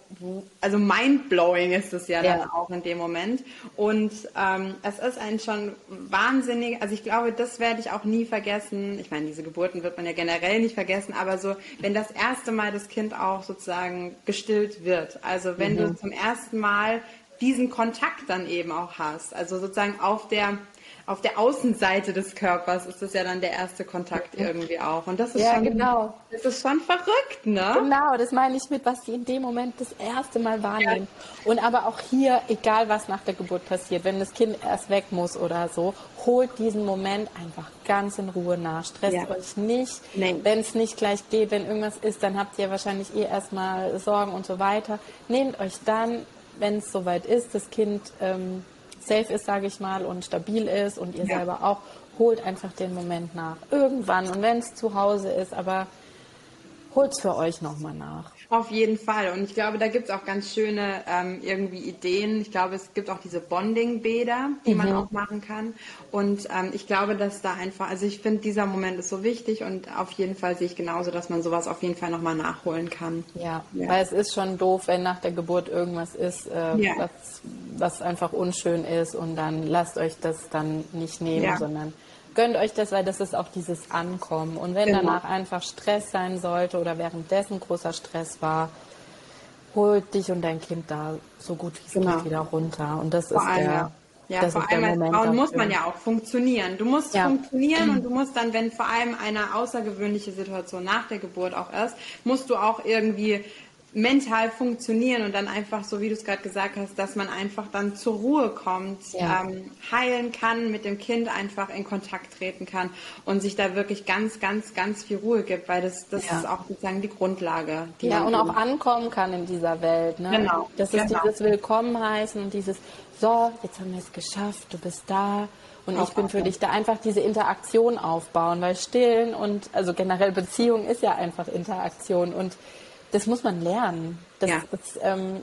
also mindblowing ist es ja, ja. dann auch in dem Moment. Und ähm, es ist ein schon wahnsinnig, also ich glaube, das werde ich auch nie vergessen. Ich meine, diese Geburten wird man ja generell nicht vergessen, aber so, wenn das erste Mal das Kind auch sozusagen gestillt wird, also wenn mhm. du zum ersten Mal diesen Kontakt dann eben auch hast. Also sozusagen auf der auf der Außenseite des Körpers ist das ja dann der erste Kontakt irgendwie auch. Und das ist ja, schon, genau. das ist schon verrückt, ne? Genau, das meine ich mit, was die in dem Moment das erste Mal wahrnehmen. Ja. Und aber auch hier, egal was nach der Geburt passiert, wenn das Kind erst weg muss oder so, holt diesen Moment einfach ganz in Ruhe nach. Stresst ja. euch nicht. Wenn es nicht gleich geht, wenn irgendwas ist, dann habt ihr wahrscheinlich eh erstmal Sorgen und so weiter. Nehmt euch dann, wenn es soweit ist, das Kind ähm, safe ist, sage ich mal, und stabil ist und ihr ja. selber auch, holt einfach den Moment nach. Irgendwann und wenn es zu Hause ist, aber holt es für euch nochmal nach. Auf jeden Fall. Und ich glaube, da gibt es auch ganz schöne ähm, irgendwie Ideen. Ich glaube, es gibt auch diese Bonding-Bäder, die mhm. man auch machen kann. Und ähm, ich glaube, dass da einfach, also ich finde, dieser Moment ist so wichtig und auf jeden Fall sehe ich genauso, dass man sowas auf jeden Fall nochmal nachholen kann. Ja, ja, weil es ist schon doof, wenn nach der Geburt irgendwas ist, äh, ja. was, was einfach unschön ist und dann lasst euch das dann nicht nehmen, ja. sondern gönnt euch das, weil das ist auch dieses Ankommen. Und wenn genau. danach einfach Stress sein sollte oder währenddessen großer Stress war, holt dich und dein Kind da so gut wie es genau. geht wieder runter. Und das vor ist allem, der. Ja, das vor allem als Moment Frauen muss man ja auch funktionieren. Du musst ja. funktionieren und du musst dann, wenn vor allem eine außergewöhnliche Situation nach der Geburt auch ist, musst du auch irgendwie mental funktionieren und dann einfach, so wie du es gerade gesagt hast, dass man einfach dann zur Ruhe kommt, ja. ähm, heilen kann, mit dem Kind einfach in Kontakt treten kann und sich da wirklich ganz, ganz, ganz viel Ruhe gibt, weil das, das ja. ist auch sozusagen die Grundlage. Die ja, und auch ankommen kann in dieser Welt. Ne? Genau. Das ist genau. dieses Willkommen heißen und dieses, so, jetzt haben wir es geschafft, du bist da. Und ich bin für dich da einfach diese Interaktion aufbauen, weil Stillen und also generell Beziehung ist ja einfach Interaktion und das muss man lernen. Das, ja. das ähm,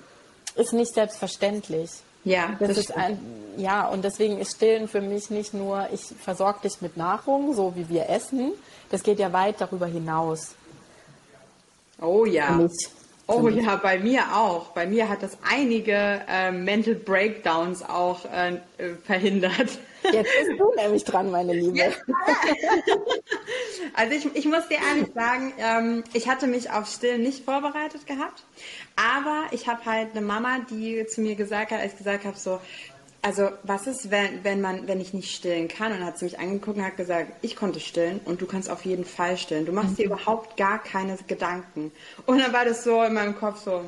ist nicht selbstverständlich. Ja, das, das ist ein, ja, und deswegen ist Stillen für mich nicht nur, ich versorge dich mit Nahrung, so wie wir essen. Das geht ja weit darüber hinaus. Oh ja. Oh ja, bei mir auch. Bei mir hat das einige äh, Mental Breakdowns auch äh, verhindert. Jetzt bist du nämlich dran, meine Liebe. Also ich, ich muss dir ehrlich sagen, ähm, ich hatte mich auf Stillen nicht vorbereitet gehabt, aber ich habe halt eine Mama, die zu mir gesagt hat, als ich gesagt habe, so, also was ist, wenn, wenn man, wenn ich nicht stillen kann? Und dann hat sie mich angeguckt und hat gesagt, ich konnte stillen und du kannst auf jeden Fall stillen. Du machst mhm. dir überhaupt gar keine Gedanken. Und dann war das so in meinem Kopf so,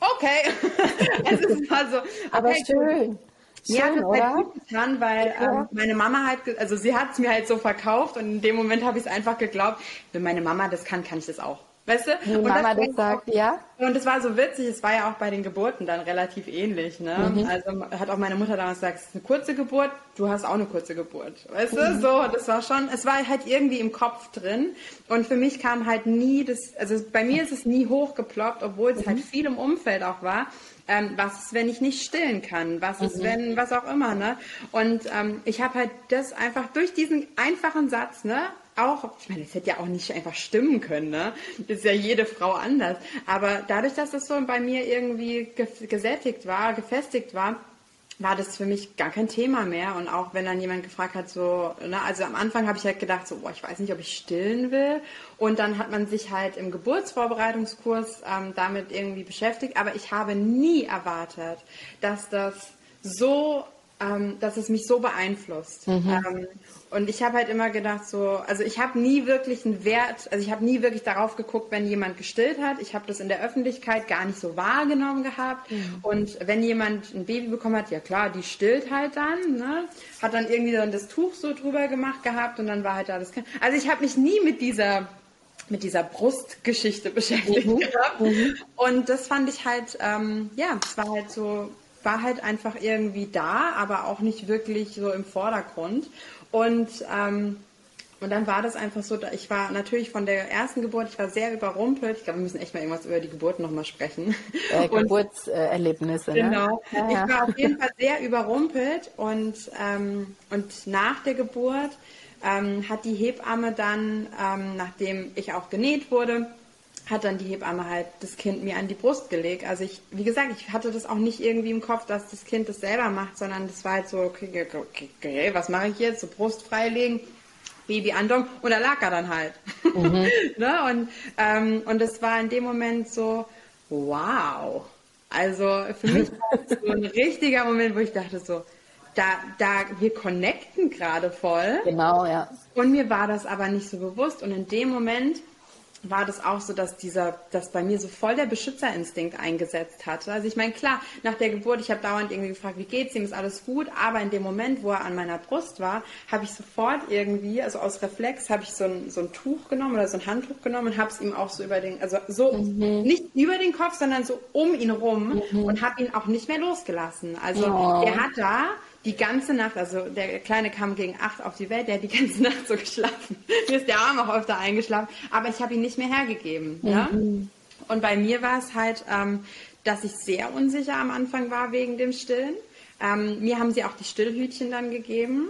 okay. es ist mal so, okay, Aber schön. Schön, ja, das oder? Halt gut getan, weil ja. ähm, meine Mama halt, also sie hat es mir halt so verkauft und in dem Moment habe ich es einfach geglaubt, wenn meine Mama das kann, kann ich das auch. Weißt du? Wie und Mama das, das sagt, auch, ja. Und es war so witzig, es war ja auch bei den Geburten dann relativ ähnlich. Ne? Mhm. Also hat auch meine Mutter damals gesagt, es ist eine kurze Geburt, du hast auch eine kurze Geburt. Weißt mhm. du? So, das war schon, es war halt irgendwie im Kopf drin. Und für mich kam halt nie das, also bei mir ist es nie hochgeploppt, obwohl es mhm. halt viel im Umfeld auch war. Ähm, was ist, wenn ich nicht stillen kann? Was ist, mhm. wenn, was auch immer, ne? Und ähm, ich habe halt das einfach durch diesen einfachen Satz, ne? auch, ich meine, es hätte ja auch nicht einfach stimmen können, ne? Das ist ja jede Frau anders. Aber dadurch, dass das so bei mir irgendwie gesättigt war, gefestigt war, war das für mich gar kein Thema mehr. Und auch wenn dann jemand gefragt hat, so, ne, also am Anfang habe ich halt gedacht, so, boah, ich weiß nicht, ob ich stillen will. Und dann hat man sich halt im Geburtsvorbereitungskurs ähm, damit irgendwie beschäftigt. Aber ich habe nie erwartet, dass das so ähm, dass es mich so beeinflusst. Mhm. Ähm, und ich habe halt immer gedacht, so, also ich habe nie wirklich einen Wert, also ich habe nie wirklich darauf geguckt, wenn jemand gestillt hat. Ich habe das in der Öffentlichkeit gar nicht so wahrgenommen gehabt. Mhm. Und wenn jemand ein Baby bekommen hat, ja klar, die stillt halt dann, ne? hat dann irgendwie dann das Tuch so drüber gemacht gehabt und dann war halt da das Kind. Also ich habe mich nie mit dieser mit dieser Brustgeschichte beschäftigt mhm. gehabt. Mhm. Und das fand ich halt, ähm, ja, es war halt so war halt einfach irgendwie da, aber auch nicht wirklich so im Vordergrund. Und ähm, und dann war das einfach so, ich war natürlich von der ersten Geburt, ich war sehr überrumpelt. Ich glaube, wir müssen echt mal irgendwas über die Geburt nochmal sprechen. Äh, Geburtserlebnisse. Ne? Genau. Ja, ja. Ich war auf jeden Fall sehr überrumpelt und, ähm, und nach der Geburt ähm, hat die Hebamme dann, ähm, nachdem ich auch genäht wurde, hat dann die Hebamme halt das Kind mir an die Brust gelegt. Also ich, wie gesagt, ich hatte das auch nicht irgendwie im Kopf, dass das Kind das selber macht, sondern das war halt so, okay, okay, okay was mache ich jetzt? So Brust freilegen, Baby andong und da lag er dann halt. Mhm. ne? Und, ähm, und das war in dem Moment so, wow. Also für mich war das so ein richtiger Moment, wo ich dachte so, da, da, wir connecten gerade voll. Genau, ja. Und mir war das aber nicht so bewusst. Und in dem Moment war das auch so, dass dieser, dass bei mir so voll der Beschützerinstinkt eingesetzt hatte. Also ich meine, klar, nach der Geburt, ich habe dauernd irgendwie gefragt, wie geht's ihm, ist alles gut, aber in dem Moment, wo er an meiner Brust war, habe ich sofort irgendwie, also aus Reflex, habe ich so ein, so ein Tuch genommen oder so ein Handtuch genommen und habe es ihm auch so über den, also so, mhm. nicht über den Kopf, sondern so um ihn rum mhm. und habe ihn auch nicht mehr losgelassen. Also oh. er hat da die ganze Nacht, also der Kleine kam gegen acht auf die Welt, der hat die ganze Nacht so geschlafen. Mir ist der Arm auch öfter eingeschlafen, aber ich habe ihn nicht mehr hergegeben. Mhm. Ja? Und bei mir war es halt, ähm, dass ich sehr unsicher am Anfang war wegen dem Stillen. Ähm, mir haben sie auch die Stillhütchen dann gegeben.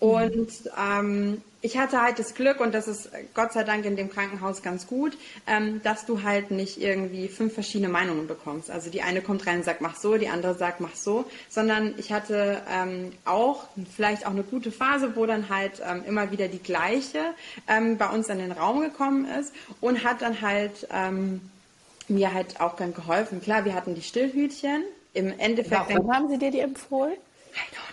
Und ähm, ich hatte halt das Glück, und das ist Gott sei Dank in dem Krankenhaus ganz gut, ähm, dass du halt nicht irgendwie fünf verschiedene Meinungen bekommst. Also die eine kommt rein und sagt, mach so, die andere sagt, mach so, sondern ich hatte ähm, auch vielleicht auch eine gute Phase, wo dann halt ähm, immer wieder die gleiche ähm, bei uns in den Raum gekommen ist und hat dann halt ähm, mir halt auch dann geholfen. Klar, wir hatten die Stillhütchen. Im Endeffekt. Warum haben sie dir die empfohlen? I don't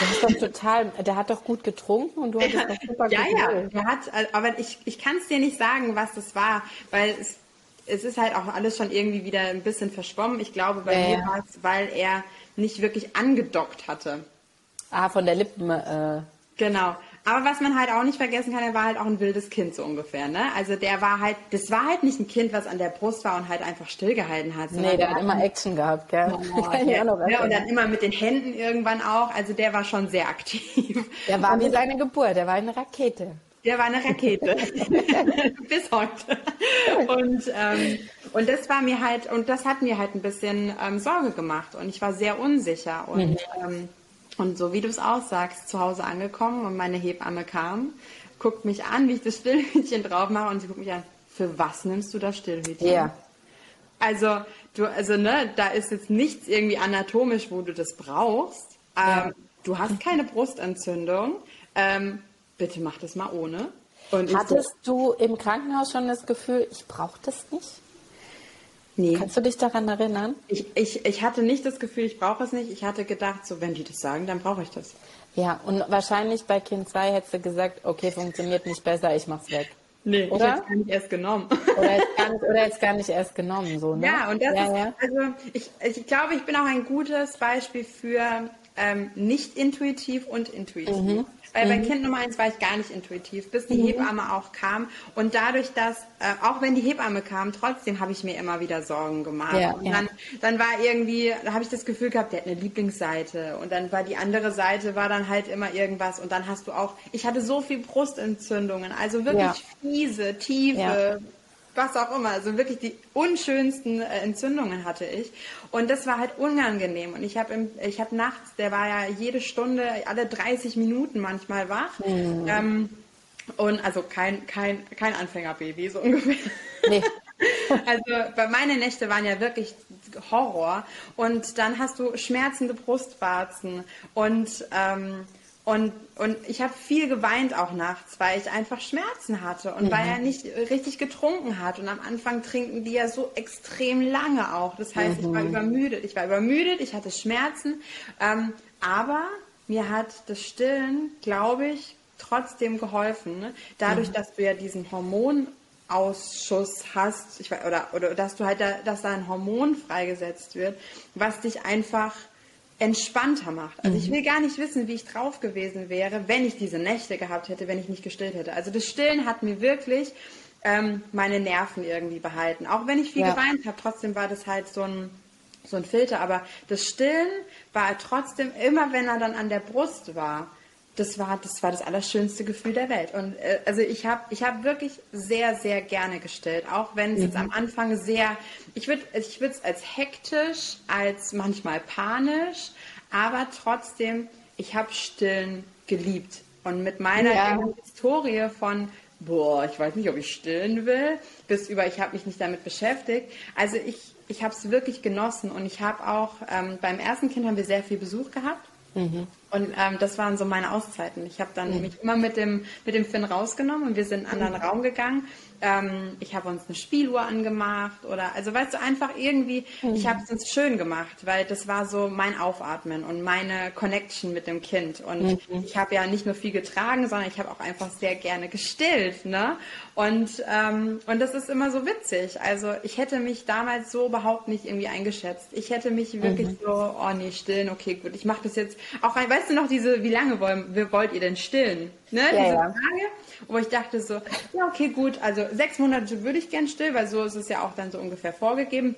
das ist doch total, der hat doch gut getrunken und du hattest doch super Ja, ja, der hat, aber ich, ich kann es dir nicht sagen, was das war, weil es, es ist halt auch alles schon irgendwie wieder ein bisschen verschwommen. Ich glaube, bei ja, mir war es, weil er nicht wirklich angedockt hatte. Ah, von der Lippen. Äh. Genau. Aber was man halt auch nicht vergessen kann, er war halt auch ein wildes Kind so ungefähr, ne? Also der war halt, das war halt nicht ein Kind, was an der Brust war und halt einfach stillgehalten hat. Nee, der hat immer Action gehabt, gell? Oh, der, ja, und dann immer mit den Händen irgendwann auch. Also der war schon sehr aktiv. Der war und wie seine Geburt, der war eine Rakete. Der war eine Rakete. Bis heute. Und, ähm, und das war mir halt, und das hat mir halt ein bisschen ähm, Sorge gemacht und ich war sehr unsicher. Und mhm. ähm, und so wie du es aussagst, zu Hause angekommen und meine Hebamme kam, guckt mich an, wie ich das Stillhütchen drauf mache und sie guckt mich an, für was nimmst du das Stillhütchen? Ja. Also, du, also, ne, da ist jetzt nichts irgendwie anatomisch, wo du das brauchst. Ähm, ja. Du hast keine Brustentzündung. Ähm, bitte mach das mal ohne. Und Hattest du im Krankenhaus schon das Gefühl, ich brauche das nicht? Nee. Kannst du dich daran erinnern? Ich, ich, ich hatte nicht das Gefühl, ich brauche es nicht. Ich hatte gedacht, so wenn die das sagen, dann brauche ich das. Ja, und wahrscheinlich bei Kind 2 hättest du gesagt, okay, funktioniert nicht besser, ich mach's weg. Nee, oder? ich hätte es gar nicht erst genommen. Oder jetzt gar nicht, oder jetzt gar nicht erst genommen, so, ne? Ja, und das ja, ist, ja. also ich, ich glaube, ich bin auch ein gutes Beispiel für ähm, nicht intuitiv und intuitiv. Mhm. Weil mhm. bei Kind Nummer eins war ich gar nicht intuitiv, bis die mhm. Hebamme auch kam. Und dadurch, dass, äh, auch wenn die Hebamme kam, trotzdem habe ich mir immer wieder Sorgen gemacht. Ja, und dann, dann war irgendwie, da habe ich das Gefühl gehabt, der hat eine Lieblingsseite. Und dann war die andere Seite, war dann halt immer irgendwas. Und dann hast du auch, ich hatte so viel Brustentzündungen, also wirklich ja. fiese, tiefe, was auch immer. Also wirklich die unschönsten äh, Entzündungen hatte ich. Und das war halt unangenehm. Und ich habe ich hab nachts, der war ja jede Stunde, alle 30 Minuten manchmal wach. Mhm. Ähm, und also kein, kein, kein Anfängerbaby, so ungefähr. Nee. Also bei meine Nächte waren ja wirklich Horror. Und dann hast du schmerzende Brustwarzen und ähm, und, und ich habe viel geweint auch nachts, weil ich einfach Schmerzen hatte und mhm. weil er nicht richtig getrunken hat. Und am Anfang trinken die ja so extrem lange auch. Das heißt, mhm. ich war mhm. übermüdet. Ich war übermüdet, ich hatte Schmerzen. Ähm, aber mir hat das Stillen, glaube ich, trotzdem geholfen. Ne? Dadurch, mhm. dass du ja diesen Hormonausschuss hast, ich, oder, oder dass du halt da, dass da ein Hormon freigesetzt wird, was dich einfach entspannter macht. Also mhm. ich will gar nicht wissen, wie ich drauf gewesen wäre, wenn ich diese Nächte gehabt hätte, wenn ich nicht gestillt hätte. Also das Stillen hat mir wirklich ähm, meine Nerven irgendwie behalten. Auch wenn ich viel ja. geweint habe, trotzdem war das halt so ein, so ein Filter. Aber das Stillen war trotzdem, immer wenn er dann an der Brust war, das war das war das allerschönste Gefühl der Welt und äh, also ich habe ich habe wirklich sehr sehr gerne gestillt auch wenn es mhm. jetzt am Anfang sehr ich würde ich würde es als hektisch als manchmal panisch aber trotzdem ich habe stillen geliebt und mit meiner ja. Historie von boah ich weiß nicht ob ich stillen will bis über ich habe mich nicht damit beschäftigt also ich ich habe es wirklich genossen und ich habe auch ähm, beim ersten Kind haben wir sehr viel Besuch gehabt Mhm. Und ähm, das waren so meine Auszeiten. Ich habe dann mhm. mich immer mit dem, mit dem Finn rausgenommen und wir sind in einen anderen mhm. Raum gegangen. Ähm, ich habe uns eine Spieluhr angemacht oder, also weißt du, einfach irgendwie, mhm. ich habe es uns schön gemacht, weil das war so mein Aufatmen und meine Connection mit dem Kind. Und mhm. ich habe ja nicht nur viel getragen, sondern ich habe auch einfach sehr gerne gestillt. Ne? Und, ähm, und das ist immer so witzig. Also ich hätte mich damals so überhaupt nicht irgendwie eingeschätzt. Ich hätte mich wirklich mhm. so, oh nee, stillen, okay, gut, ich mache das jetzt auch, weißt du noch, diese, wie lange wollen, wollt ihr denn stillen? Ne? Ja, diese ja. Frage, wo ich dachte so, ja, okay, gut, also sechs Monate würde ich gern still, weil so ist es ja auch dann so ungefähr vorgegeben.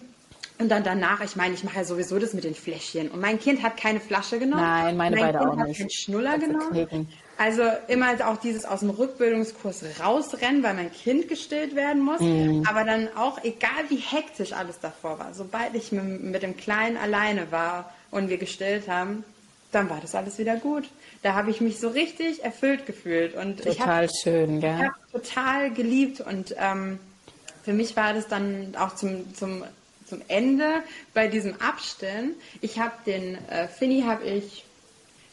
Und dann danach, ich meine, ich mache ja sowieso das mit den Fläschchen. Und mein Kind hat keine Flasche genommen. Nein, meine mein beide kind auch hat nicht. keinen Schnuller genommen. Knicken. Also immer auch dieses aus dem Rückbildungskurs rausrennen, weil mein Kind gestillt werden muss. Mhm. Aber dann auch, egal wie hektisch alles davor war, sobald ich mit, mit dem Kleinen alleine war und wir gestillt haben, dann war das alles wieder gut. Da habe ich mich so richtig erfüllt gefühlt. Und total ich hab, schön, gell? Ich habe total geliebt und ähm, für mich war das dann auch zum, zum, zum Ende bei diesem Abstillen. Ich habe den äh, Finny habe ich,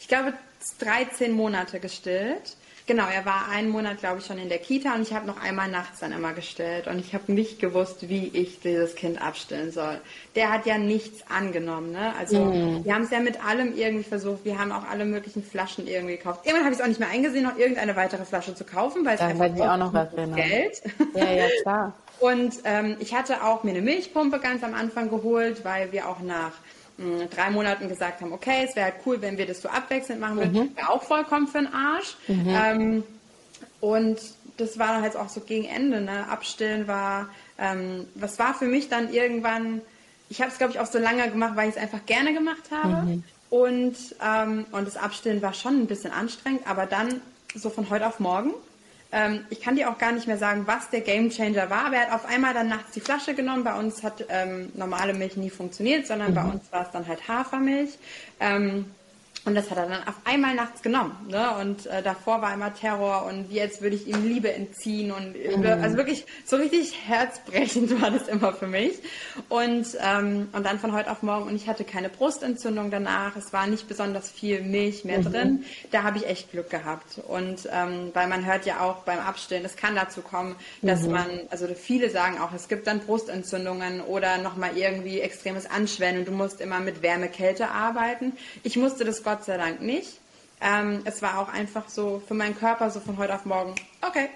ich glaube, 13 Monate gestillt. Genau, er war einen Monat, glaube ich, schon in der Kita und ich habe noch einmal nachts dann immer gestillt und ich habe nicht gewusst, wie ich dieses Kind abstillen soll. Der hat ja nichts angenommen, ne? Also mhm. wir haben es ja mit allem irgendwie versucht. Wir haben auch alle möglichen Flaschen irgendwie gekauft. Irgendwann habe ich es auch nicht mehr eingesehen, noch irgendeine weitere Flasche zu kaufen, weil es einfach auch noch was Geld. Ja, ja, klar. und ähm, ich hatte auch mir eine Milchpumpe ganz am Anfang geholt, weil wir auch nach drei Monaten gesagt haben, okay, es wäre halt cool, wenn wir das so abwechselnd machen würden, mhm. wäre auch vollkommen für den Arsch. Mhm. Ähm, und das war halt auch so gegen Ende, ne? Abstillen war, ähm, was war für mich dann irgendwann, ich habe es glaube ich auch so lange gemacht, weil ich es einfach gerne gemacht habe. Mhm. Und, ähm, und das Abstillen war schon ein bisschen anstrengend, aber dann so von heute auf morgen ähm, ich kann dir auch gar nicht mehr sagen, was der Gamechanger war, aber er hat auf einmal dann nachts die Flasche genommen. Bei uns hat ähm, normale Milch nie funktioniert, sondern mhm. bei uns war es dann halt Hafermilch. Ähm, und das hat er dann auf einmal nachts genommen. Ne? Und äh, davor war immer Terror und wie als würde ich ihm Liebe entziehen. Und mhm. also wirklich so richtig herzbrechend war das immer für mich. Und, ähm, und dann von heute auf morgen. Und ich hatte keine Brustentzündung danach. Es war nicht besonders viel Milch mehr mhm. drin. Da habe ich echt Glück gehabt. Und ähm, weil man hört ja auch beim Abstillen, es kann dazu kommen, dass mhm. man, also viele sagen auch, es gibt dann Brustentzündungen oder nochmal irgendwie extremes Anschwellen und du musst immer mit Wärme, Kälte arbeiten. Ich musste das Gott sei Dank nicht. Ähm, es war auch einfach so für meinen Körper so von heute auf morgen, okay,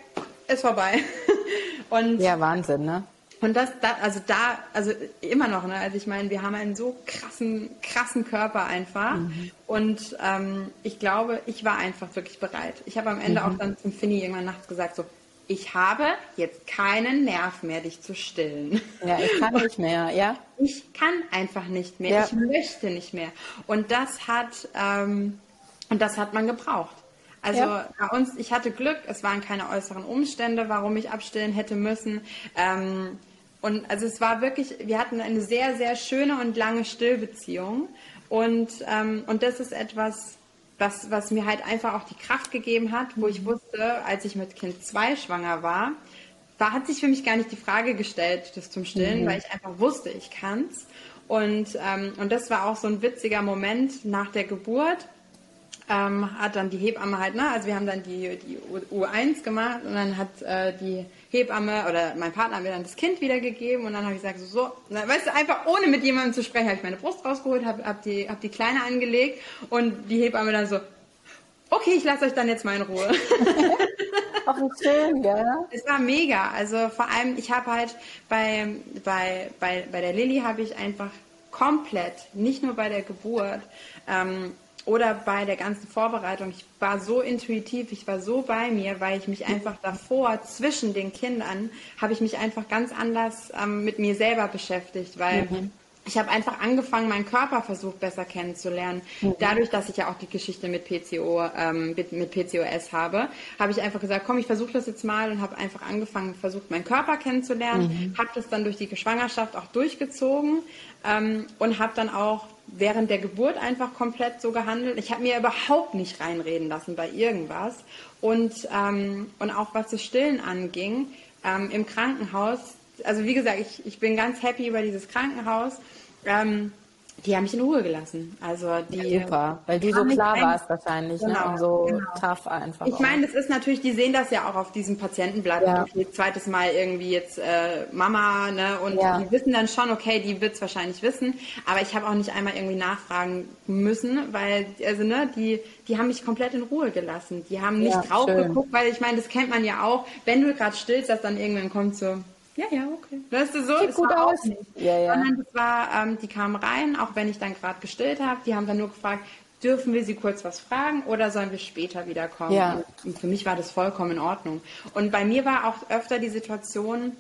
ist vorbei. und ja, Wahnsinn, ne? Und das, da, also da, also immer noch, ne? Also ich meine, wir haben einen so krassen, krassen Körper einfach. Mhm. Und ähm, ich glaube, ich war einfach wirklich bereit. Ich habe am Ende mhm. auch dann zum Finny irgendwann nachts gesagt, so, ich habe jetzt keinen Nerv mehr, dich zu stillen. Ja, ich kann nicht mehr, ja. Ich kann einfach nicht mehr. Ja. Ich möchte nicht mehr. Und das hat, ähm, und das hat man gebraucht. Also ja. bei uns, ich hatte Glück, es waren keine äußeren Umstände, warum ich abstillen hätte müssen. Ähm, und also es war wirklich, wir hatten eine sehr, sehr schöne und lange Stillbeziehung. Und, ähm, und das ist etwas, was, was mir halt einfach auch die Kraft gegeben hat, wo ich mhm. wusste, als ich mit Kind 2 schwanger war, war, hat sich für mich gar nicht die Frage gestellt, das zum Stillen, mhm. weil ich einfach wusste, ich kann's. Und, ähm, und das war auch so ein witziger Moment nach der Geburt ähm, hat dann die Hebamme halt, ne, also wir haben dann die, die U1 gemacht und dann hat äh, die Hebamme oder mein Partner mir dann das Kind wiedergegeben und dann habe ich gesagt, so, so na, weißt du, einfach ohne mit jemandem zu sprechen, habe ich meine Brust rausgeholt, habe hab die, hab die Kleine angelegt und die Hebamme dann so, okay, ich lasse euch dann jetzt mal in Ruhe. Auch schön, ja. Es war mega. Also vor allem, ich habe halt bei, bei, bei, bei der Lilly habe ich einfach komplett, nicht nur bei der Geburt, ähm, oder bei der ganzen Vorbereitung, ich war so intuitiv, ich war so bei mir, weil ich mich einfach davor zwischen den Kindern habe ich mich einfach ganz anders ähm, mit mir selber beschäftigt, weil mhm. ich habe einfach angefangen, meinen Körper versucht besser kennenzulernen. Mhm. Dadurch, dass ich ja auch die Geschichte mit PCO, ähm, mit, mit PCOS habe, habe ich einfach gesagt, komm, ich versuche das jetzt mal und habe einfach angefangen, versucht, meinen Körper kennenzulernen, mhm. habe das dann durch die Schwangerschaft auch durchgezogen ähm, und habe dann auch während der Geburt einfach komplett so gehandelt. Ich habe mir überhaupt nicht reinreden lassen bei irgendwas. Und, ähm, und auch was das Stillen anging, ähm, im Krankenhaus, also wie gesagt, ich, ich bin ganz happy über dieses Krankenhaus. Ähm, die haben mich in Ruhe gelassen. Also die ja, super, weil du so klar warst wahrscheinlich ne? genau, ne? und so genau. tough einfach. Ich meine, das ist natürlich, die sehen das ja auch auf diesem Patientenblatt. Ja. Okay, zweites Mal irgendwie jetzt äh, Mama, ne? Und ja. die wissen dann schon, okay, die wird es wahrscheinlich wissen. Aber ich habe auch nicht einmal irgendwie nachfragen müssen, weil also ne, die die haben mich komplett in Ruhe gelassen. Die haben nicht drauf schön. geguckt, weil ich meine, das kennt man ja auch, wenn du gerade stillst, dass dann irgendwann kommt so ja, ja, okay. Weißt du, so, Sieht gut aus. Ja, ja. Sondern das war, ähm, die kamen rein, auch wenn ich dann gerade gestillt habe, die haben dann nur gefragt, dürfen wir sie kurz was fragen oder sollen wir später wiederkommen? Ja. Und für mich war das vollkommen in Ordnung. Und bei mir war auch öfter die Situation,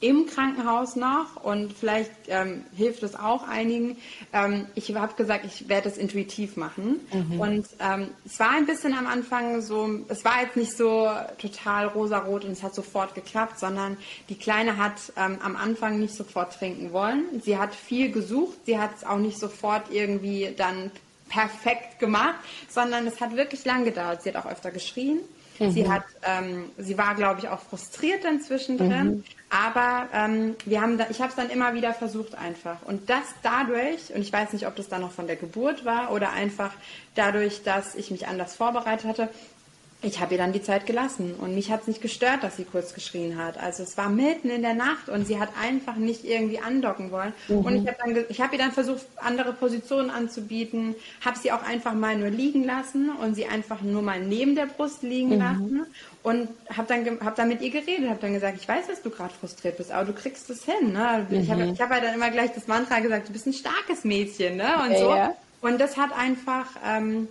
im Krankenhaus noch und vielleicht ähm, hilft es auch einigen. Ähm, ich habe gesagt, ich werde es intuitiv machen mhm. und ähm, es war ein bisschen am Anfang so, es war jetzt nicht so total rosarot und es hat sofort geklappt, sondern die Kleine hat ähm, am Anfang nicht sofort trinken wollen. Sie hat viel gesucht, sie hat es auch nicht sofort irgendwie dann perfekt gemacht, sondern es hat wirklich lang gedauert. Sie hat auch öfter geschrien. Mhm. Sie hat, ähm, sie war, glaube ich, auch frustriert dann zwischendrin. Mhm. Aber ähm, wir haben da, ich habe es dann immer wieder versucht einfach. Und das dadurch, und ich weiß nicht, ob das dann noch von der Geburt war oder einfach dadurch, dass ich mich anders vorbereitet hatte, ich habe ihr dann die Zeit gelassen und mich hat es nicht gestört, dass sie kurz geschrien hat. Also es war mitten in der Nacht und sie hat einfach nicht irgendwie andocken wollen. Mhm. Und ich habe dann, ich habe ihr dann versucht, andere Positionen anzubieten, habe sie auch einfach mal nur liegen lassen und sie einfach nur mal neben der Brust liegen mhm. lassen und habe dann, hab dann mit ihr geredet, habe dann gesagt, ich weiß, dass du gerade frustriert bist, aber du kriegst es hin. Ne? Mhm. Ich habe ich hab halt dann immer gleich das Mantra gesagt, du bist ein starkes Mädchen, ne? Und so. Ja. Und das hat einfach ähm,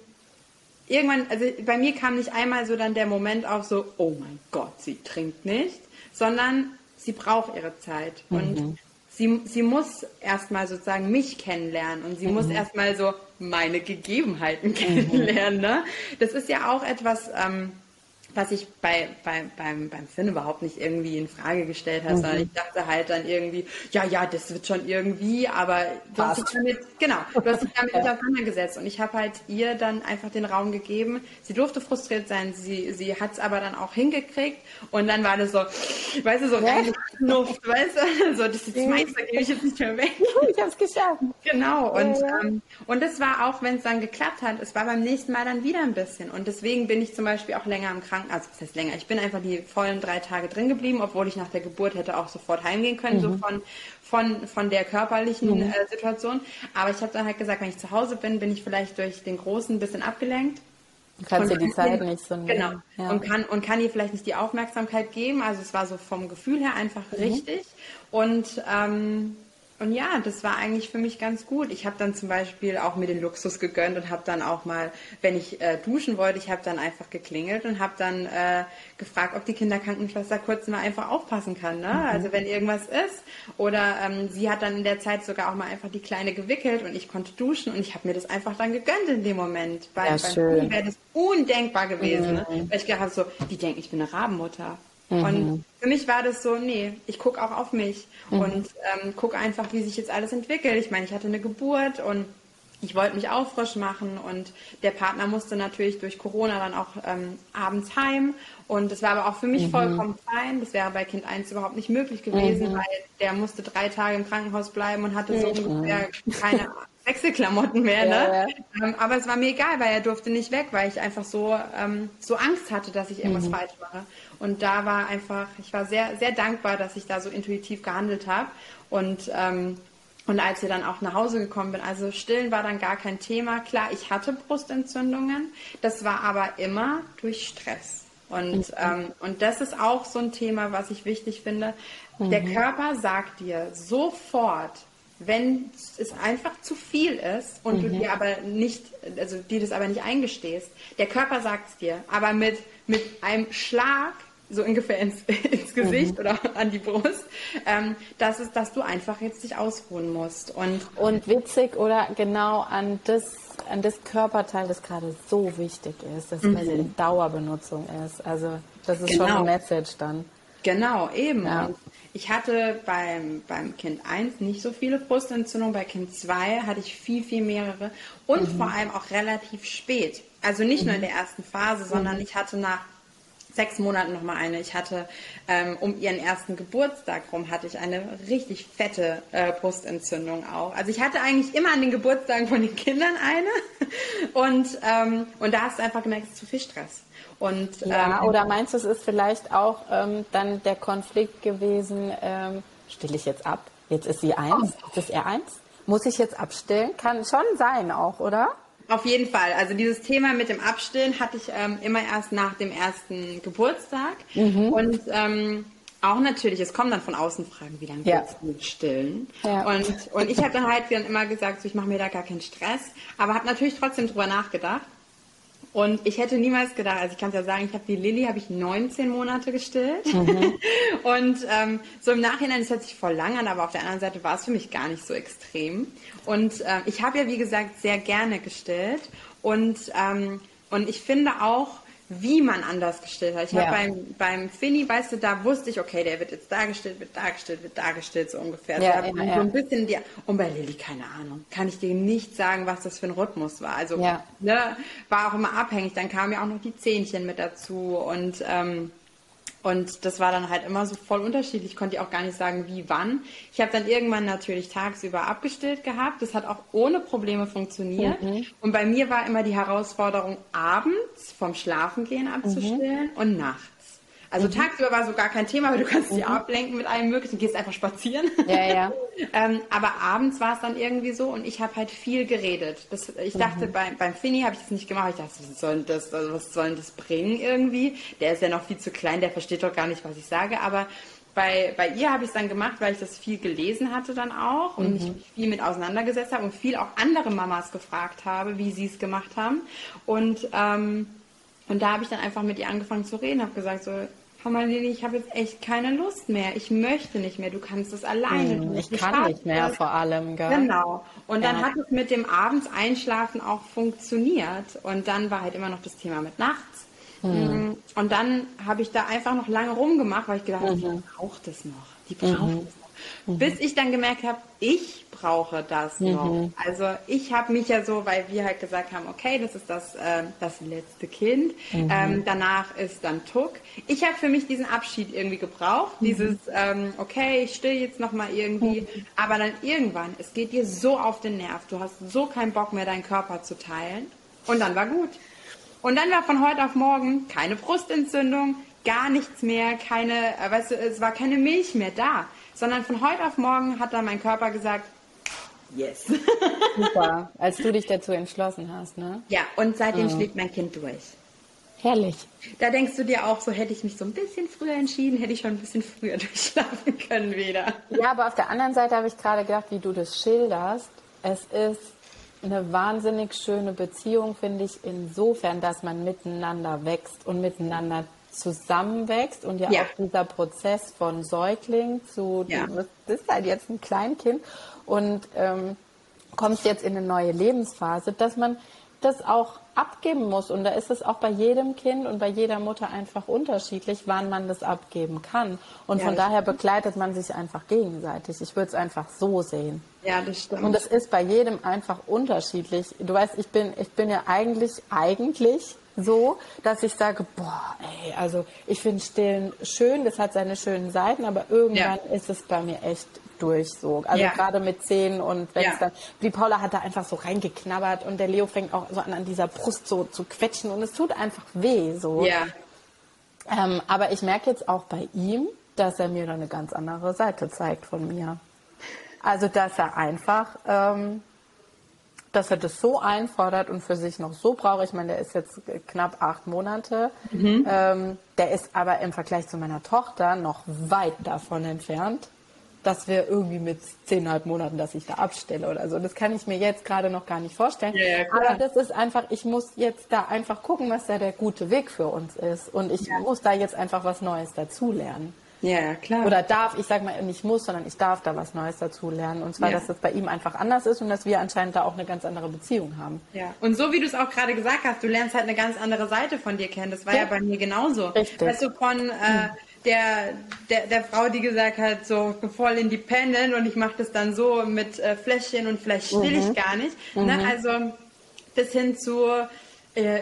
irgendwann, also bei mir kam nicht einmal so dann der Moment auf so, oh mein Gott, sie trinkt nicht, sondern sie braucht ihre Zeit. Mhm. Und sie, sie muss erstmal sozusagen mich kennenlernen und sie mhm. muss erstmal so meine Gegebenheiten mhm. kennenlernen. Ne? Das ist ja auch etwas, ähm, was ich bei, bei, beim, beim Finn überhaupt nicht irgendwie in Frage gestellt habe, mhm. sondern ich dachte halt dann irgendwie, ja, ja, das wird schon irgendwie, aber du hast dich damit, genau, du hast dich damit auseinandergesetzt und ich habe halt ihr dann einfach den Raum gegeben. Sie durfte frustriert sein, sie, sie hat es aber dann auch hingekriegt und dann war das so, weißt du, so. Luft, weißt du, so, das ist das meiste, gebe ich jetzt nicht mehr weg. Ich habe es geschafft. Genau, und, ja, ja. Ähm, und das war auch, wenn es dann geklappt hat, es war beim nächsten Mal dann wieder ein bisschen und deswegen bin ich zum Beispiel auch länger im Krankenhaus Kranken, also das heißt länger, ich bin einfach die vollen drei Tage drin geblieben, obwohl ich nach der Geburt hätte auch sofort heimgehen können, mhm. so von, von, von der körperlichen mhm. äh, Situation. Aber ich habe dann halt gesagt, wenn ich zu Hause bin, bin ich vielleicht durch den Großen ein bisschen abgelenkt. Du kannst dir die Zeit ihr, nicht so nehmen. Genau. Ja. Und, kann, und kann ihr vielleicht nicht die Aufmerksamkeit geben. Also es war so vom Gefühl her einfach mhm. richtig. Und ähm, und ja, das war eigentlich für mich ganz gut. Ich habe dann zum Beispiel auch mir den Luxus gegönnt und habe dann auch mal, wenn ich äh, duschen wollte, ich habe dann einfach geklingelt und habe dann äh, gefragt, ob die Kinderkrankenschwester kurz mal einfach aufpassen kann. Ne? Mhm. Also wenn irgendwas ist. Oder ähm, sie hat dann in der Zeit sogar auch mal einfach die Kleine gewickelt und ich konnte duschen und ich habe mir das einfach dann gegönnt in dem Moment. Bei, ja, beim wäre das undenkbar gewesen. Ne? Mhm. Ne? Weil ich gedacht habe, so, die denken, ich bin eine Rabenmutter. Mhm. Und für mich war das so, nee, ich gucke auch auf mich mhm. und ähm, gucke einfach, wie sich jetzt alles entwickelt. Ich meine, ich hatte eine Geburt und ich wollte mich auch frisch machen und der Partner musste natürlich durch Corona dann auch ähm, abends heim und das war aber auch für mich mhm. vollkommen fein. Das wäre bei Kind 1 überhaupt nicht möglich gewesen, mhm. weil der musste drei Tage im Krankenhaus bleiben und hatte so ungefähr keine Wechselklamotten mehr. Ne? Ja, ja. Ähm, aber es war mir egal, weil er durfte nicht weg, weil ich einfach so, ähm, so Angst hatte, dass ich irgendwas mhm. falsch mache. Und da war einfach, ich war sehr, sehr dankbar, dass ich da so intuitiv gehandelt habe. Und, ähm, und als ich dann auch nach Hause gekommen bin, also stillen war dann gar kein Thema. Klar, ich hatte Brustentzündungen. Das war aber immer durch Stress. Und, mhm. ähm, und das ist auch so ein Thema, was ich wichtig finde. Mhm. Der Körper sagt dir sofort, wenn es einfach zu viel ist und mhm. du dir aber nicht, also dir das aber nicht eingestehst, der Körper sagt es dir, aber mit, mit einem Schlag so ungefähr ins, ins Gesicht mhm. oder an die Brust, ähm, dass, es, dass du einfach jetzt dich ausruhen musst. Und, und witzig oder genau an das, an das Körperteil, das gerade so wichtig ist, das mhm. quasi in Dauerbenutzung ist. Also das ist genau. schon eine Message dann. Genau, eben. Ja. Ich hatte beim, beim Kind 1 nicht so viele Brustentzündungen, bei Kind 2 hatte ich viel, viel mehrere und mhm. vor allem auch relativ spät. Also nicht nur in mhm. der ersten Phase, sondern mhm. ich hatte nach sechs Monaten nochmal eine. Ich hatte ähm, um ihren ersten Geburtstag rum hatte ich eine richtig fette äh, Brustentzündung auch. Also ich hatte eigentlich immer an den Geburtstagen von den Kindern eine und ähm, und da hast du einfach gemerkt, es ist zu viel Stress. Und, ja, ähm, oder meinst du, es ist vielleicht auch ähm, dann der Konflikt gewesen, ähm, stille ich jetzt ab? Jetzt ist sie eins, oh. jetzt ist er eins. Muss ich jetzt abstillen? Kann schon sein auch, oder? Auf jeden Fall. Also dieses Thema mit dem Abstillen hatte ich ähm, immer erst nach dem ersten Geburtstag. Mhm. Und ähm, auch natürlich, es kommen dann von außen Fragen, wie lange ja. willst du mit stillen? Ja. Und, und ich habe dann halt dann immer gesagt, so, ich mache mir da gar keinen Stress, aber habe natürlich trotzdem drüber nachgedacht. Und ich hätte niemals gedacht, also ich kann es ja sagen, ich habe die Lilly habe ich 19 Monate gestillt. Mhm. und ähm, so im Nachhinein, das hört sich voll lang an, aber auf der anderen Seite war es für mich gar nicht so extrem. Und äh, ich habe ja, wie gesagt, sehr gerne gestillt. Und, ähm, und ich finde auch, wie man anders gestillt hat. Ich ja. habe beim, beim Finny, weißt du, da wusste ich, okay, der wird jetzt dargestellt, wird dargestellt, wird dargestellt, so ungefähr. Ja, also ja, so ein bisschen die, und bei Lilly, keine Ahnung, kann ich dir nicht sagen, was das für ein Rhythmus war. Also, ne, war auch immer abhängig. Dann kamen ja auch noch die Zähnchen mit dazu und, ähm, und das war dann halt immer so voll unterschiedlich. Ich konnte auch gar nicht sagen, wie, wann. Ich habe dann irgendwann natürlich tagsüber abgestillt gehabt. Das hat auch ohne Probleme funktioniert. Mhm. Und bei mir war immer die Herausforderung, abends vom Schlafengehen abzustillen mhm. und nachts. Also mhm. tagsüber war so gar kein Thema, weil du kannst dich mhm. ablenken mit allem möglichen, du gehst einfach spazieren. Ja, ja. ähm, aber abends war es dann irgendwie so und ich habe halt viel geredet. Das, ich dachte, mhm. beim, beim Finny habe ich das nicht gemacht. Ich dachte, was soll das, also was soll das bringen irgendwie? Der ist ja noch viel zu klein, der versteht doch gar nicht, was ich sage. Aber bei, bei ihr habe ich es dann gemacht, weil ich das viel gelesen hatte dann auch und mich mhm. viel mit auseinandergesetzt habe und viel auch andere Mamas gefragt habe, wie sie es gemacht haben. Und, ähm, und da habe ich dann einfach mit ihr angefangen zu reden, habe gesagt so, Marlene, ich habe jetzt echt keine Lust mehr. Ich möchte nicht mehr. Du kannst es alleine. Hm, ich kann nicht mehr vor allem. Gell? Genau. Und dann hat es mit dem abends Einschlafen auch funktioniert. Und dann war halt immer noch das Thema mit nachts. Hm. Und dann habe ich da einfach noch lange rumgemacht, weil ich gedacht habe, mhm. die braucht es noch. Die braucht mhm. es noch. Mhm. Bis ich dann gemerkt habe, ich brauche das mhm. noch. Also ich habe mich ja so, weil wir halt gesagt haben, okay, das ist das, äh, das letzte Kind. Mhm. Ähm, danach ist dann Tuck. Ich habe für mich diesen Abschied irgendwie gebraucht. Mhm. Dieses, ähm, okay, ich still jetzt noch mal irgendwie. Mhm. Aber dann irgendwann, es geht dir so auf den Nerv. Du hast so keinen Bock mehr, deinen Körper zu teilen. Und dann war gut. Und dann war von heute auf morgen keine Brustentzündung, gar nichts mehr, keine, äh, weißt du, es war keine Milch mehr da sondern von heute auf morgen hat dann mein Körper gesagt, Yes. Super, als du dich dazu entschlossen hast, ne? Ja, und seitdem ja. schlägt mein Kind durch. Herrlich. Da denkst du dir auch, so hätte ich mich so ein bisschen früher entschieden, hätte ich schon ein bisschen früher durchschlafen können wieder. Ja, aber auf der anderen Seite habe ich gerade gedacht, wie du das schilderst. Es ist eine wahnsinnig schöne Beziehung, finde ich, insofern, dass man miteinander wächst und miteinander zusammenwächst und ja, ja. auch dieser Prozess von Säugling zu, ja. du bist halt jetzt ein Kleinkind und ähm, kommst jetzt in eine neue Lebensphase, dass man das auch abgeben muss. Und da ist es auch bei jedem Kind und bei jeder Mutter einfach unterschiedlich, wann man das abgeben kann. Und ja, von daher stimmt. begleitet man sich einfach gegenseitig. Ich würde es einfach so sehen. Ja, das stimmt. Und es ist bei jedem einfach unterschiedlich. Du weißt, ich bin, ich bin ja eigentlich, eigentlich so, dass ich sage, boah, ey, also ich finde Stillen schön, das hat seine schönen Seiten, aber irgendwann ja. ist es bei mir echt durch so. Also ja. gerade mit Zähnen und wenn ja. dann, die Paula hat da einfach so reingeknabbert und der Leo fängt auch so an, an dieser Brust so zu quetschen und es tut einfach weh so. Ja. Ähm, aber ich merke jetzt auch bei ihm, dass er mir da eine ganz andere Seite zeigt von mir. Also dass er einfach ähm, dass er das so einfordert und für sich noch so braucht. Ich meine, der ist jetzt knapp acht Monate. Mhm. Ähm, der ist aber im Vergleich zu meiner Tochter noch weit davon entfernt, dass wir irgendwie mit zehnhalb Monaten, dass ich da abstelle oder so. Das kann ich mir jetzt gerade noch gar nicht vorstellen. Ja, aber das ist einfach, ich muss jetzt da einfach gucken, was da der gute Weg für uns ist. Und ich ja. muss da jetzt einfach was Neues dazulernen. Ja, klar. Oder darf, ich sage mal nicht muss, sondern ich darf da was Neues dazu lernen. Und zwar, ja. dass das bei ihm einfach anders ist und dass wir anscheinend da auch eine ganz andere Beziehung haben. Ja, und so wie du es auch gerade gesagt hast, du lernst halt eine ganz andere Seite von dir kennen. Das war ja, ja bei mir genauso. Richtig. Weißt du, von äh, der, der, der Frau, die gesagt hat, so voll independent und ich mache das dann so mit äh, Fläschchen und vielleicht still mhm. ich gar nicht. Ne? Mhm. Ne? Also bis hin zu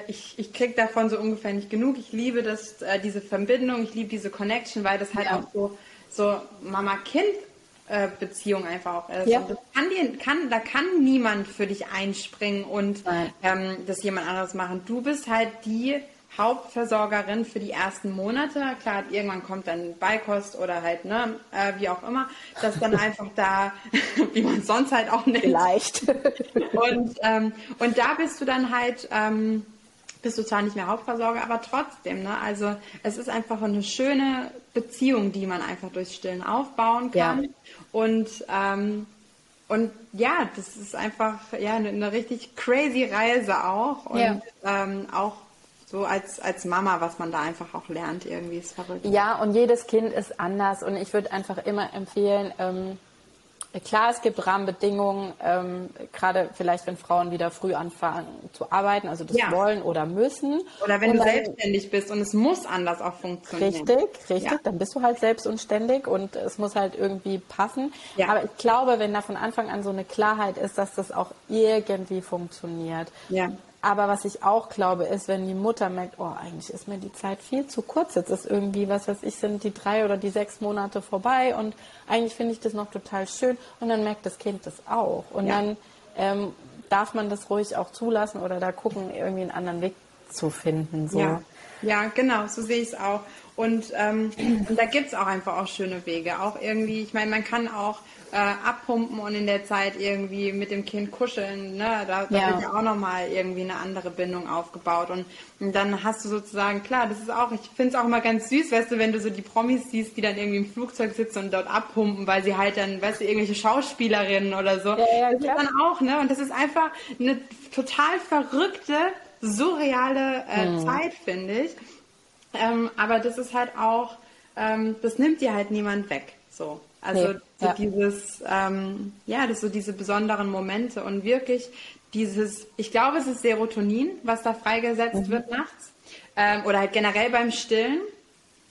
ich, ich kriege davon so ungefähr nicht genug. Ich liebe das, äh, diese Verbindung, ich liebe diese Connection, weil das halt ja. auch so, so Mama-Kind-Beziehung einfach auch ist. Ja. kann dir, kann, da kann niemand für dich einspringen und ähm, das jemand anderes machen. Du bist halt die Hauptversorgerin für die ersten Monate. Klar, irgendwann kommt dann Beikost oder halt, ne, äh, wie auch immer, das dann einfach da, wie man sonst halt auch nennt. Vielleicht. und, ähm, und da bist du dann halt, ähm, bist du zwar nicht mehr Hauptversorger, aber trotzdem, ne? Also es ist einfach eine schöne Beziehung, die man einfach durch Stillen aufbauen kann. Ja. Und ähm, und ja, das ist einfach ja eine, eine richtig crazy Reise auch und ja. ähm, auch so als, als Mama, was man da einfach auch lernt, irgendwie ist verrückt. Ja, und jedes Kind ist anders und ich würde einfach immer empfehlen, ähm, Klar, es gibt Rahmenbedingungen, ähm, gerade vielleicht, wenn Frauen wieder früh anfangen zu arbeiten, also das ja. wollen oder müssen. Oder wenn und du dann, selbstständig bist und es muss anders auch funktionieren. Richtig, richtig, ja. dann bist du halt selbst und ständig und es muss halt irgendwie passen. Ja. Aber ich glaube, wenn da von Anfang an so eine Klarheit ist, dass das auch irgendwie funktioniert. Ja. Aber was ich auch glaube, ist, wenn die Mutter merkt, oh, eigentlich ist mir die Zeit viel zu kurz. Jetzt ist irgendwie, was weiß ich, sind die drei oder die sechs Monate vorbei und eigentlich finde ich das noch total schön. Und dann merkt das Kind das auch. Und ja. dann ähm, darf man das ruhig auch zulassen oder da gucken, irgendwie einen anderen Weg zu finden. So. Ja. Ja, genau, so sehe ich es auch. Und, ähm, und da gibt es auch einfach auch schöne Wege. Auch irgendwie, ich meine, man kann auch äh, abpumpen und in der Zeit irgendwie mit dem Kind kuscheln. Ne? Da, da ja. wird ja auch nochmal irgendwie eine andere Bindung aufgebaut. Und, und, dann hast du sozusagen, klar, das ist auch, ich finde es auch immer ganz süß, weißt du, wenn du so die Promis siehst, die dann irgendwie im Flugzeug sitzen und dort abpumpen, weil sie halt dann, weißt du, irgendwelche Schauspielerinnen oder so. Ja, ja, das ist dann auch, ne? Und das ist einfach eine total verrückte, surreale äh, mhm. Zeit, finde ich. Ähm, aber das ist halt auch, ähm, das nimmt dir halt niemand weg. So. Also nee, so ja. dieses, ähm, ja, das so diese besonderen Momente und wirklich dieses, ich glaube, es ist Serotonin, was da freigesetzt mhm. wird nachts ähm, oder halt generell beim Stillen.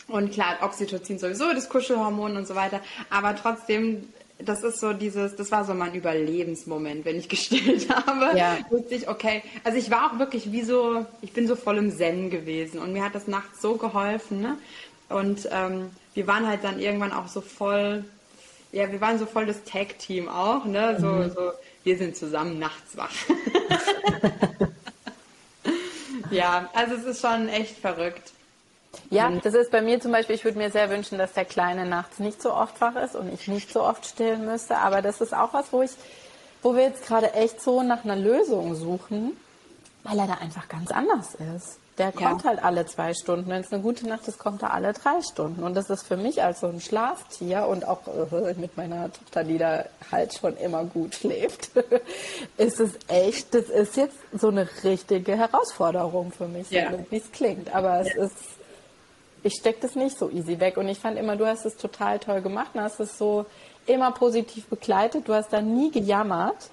Und klar, Oxytocin sowieso, das Kuschelhormon und so weiter. Aber trotzdem, das ist so dieses, das war so mein Überlebensmoment, wenn ich gestillt habe. Ja. Wusste ich, okay, also ich war auch wirklich wie so, ich bin so voll im Zen gewesen und mir hat das nachts so geholfen. Ne? Und ähm, wir waren halt dann irgendwann auch so voll ja, wir waren so voll das Tag-Team auch, ne? So, mhm. so, wir sind zusammen nachts wach. ja, also es ist schon echt verrückt. Ja, das ist bei mir zum Beispiel, ich würde mir sehr wünschen, dass der Kleine nachts nicht so oft wach ist und ich nicht so oft stillen müsste. Aber das ist auch was, wo ich wo wir jetzt gerade echt so nach einer Lösung suchen, weil er da einfach ganz anders ist. Der kommt ja. halt alle zwei Stunden. Wenn es eine gute Nacht ist, kommt er alle drei Stunden. Und das ist für mich als so ein Schlaftier und auch äh, mit meiner Tochter, die da halt schon immer gut schläft, ist es echt, das ist jetzt so eine richtige Herausforderung für mich, ja. so, wie es klingt. Aber es ja. ist, ich stecke das nicht so easy weg. Und ich fand immer, du hast es total toll gemacht und hast es so immer positiv begleitet. Du hast da nie gejammert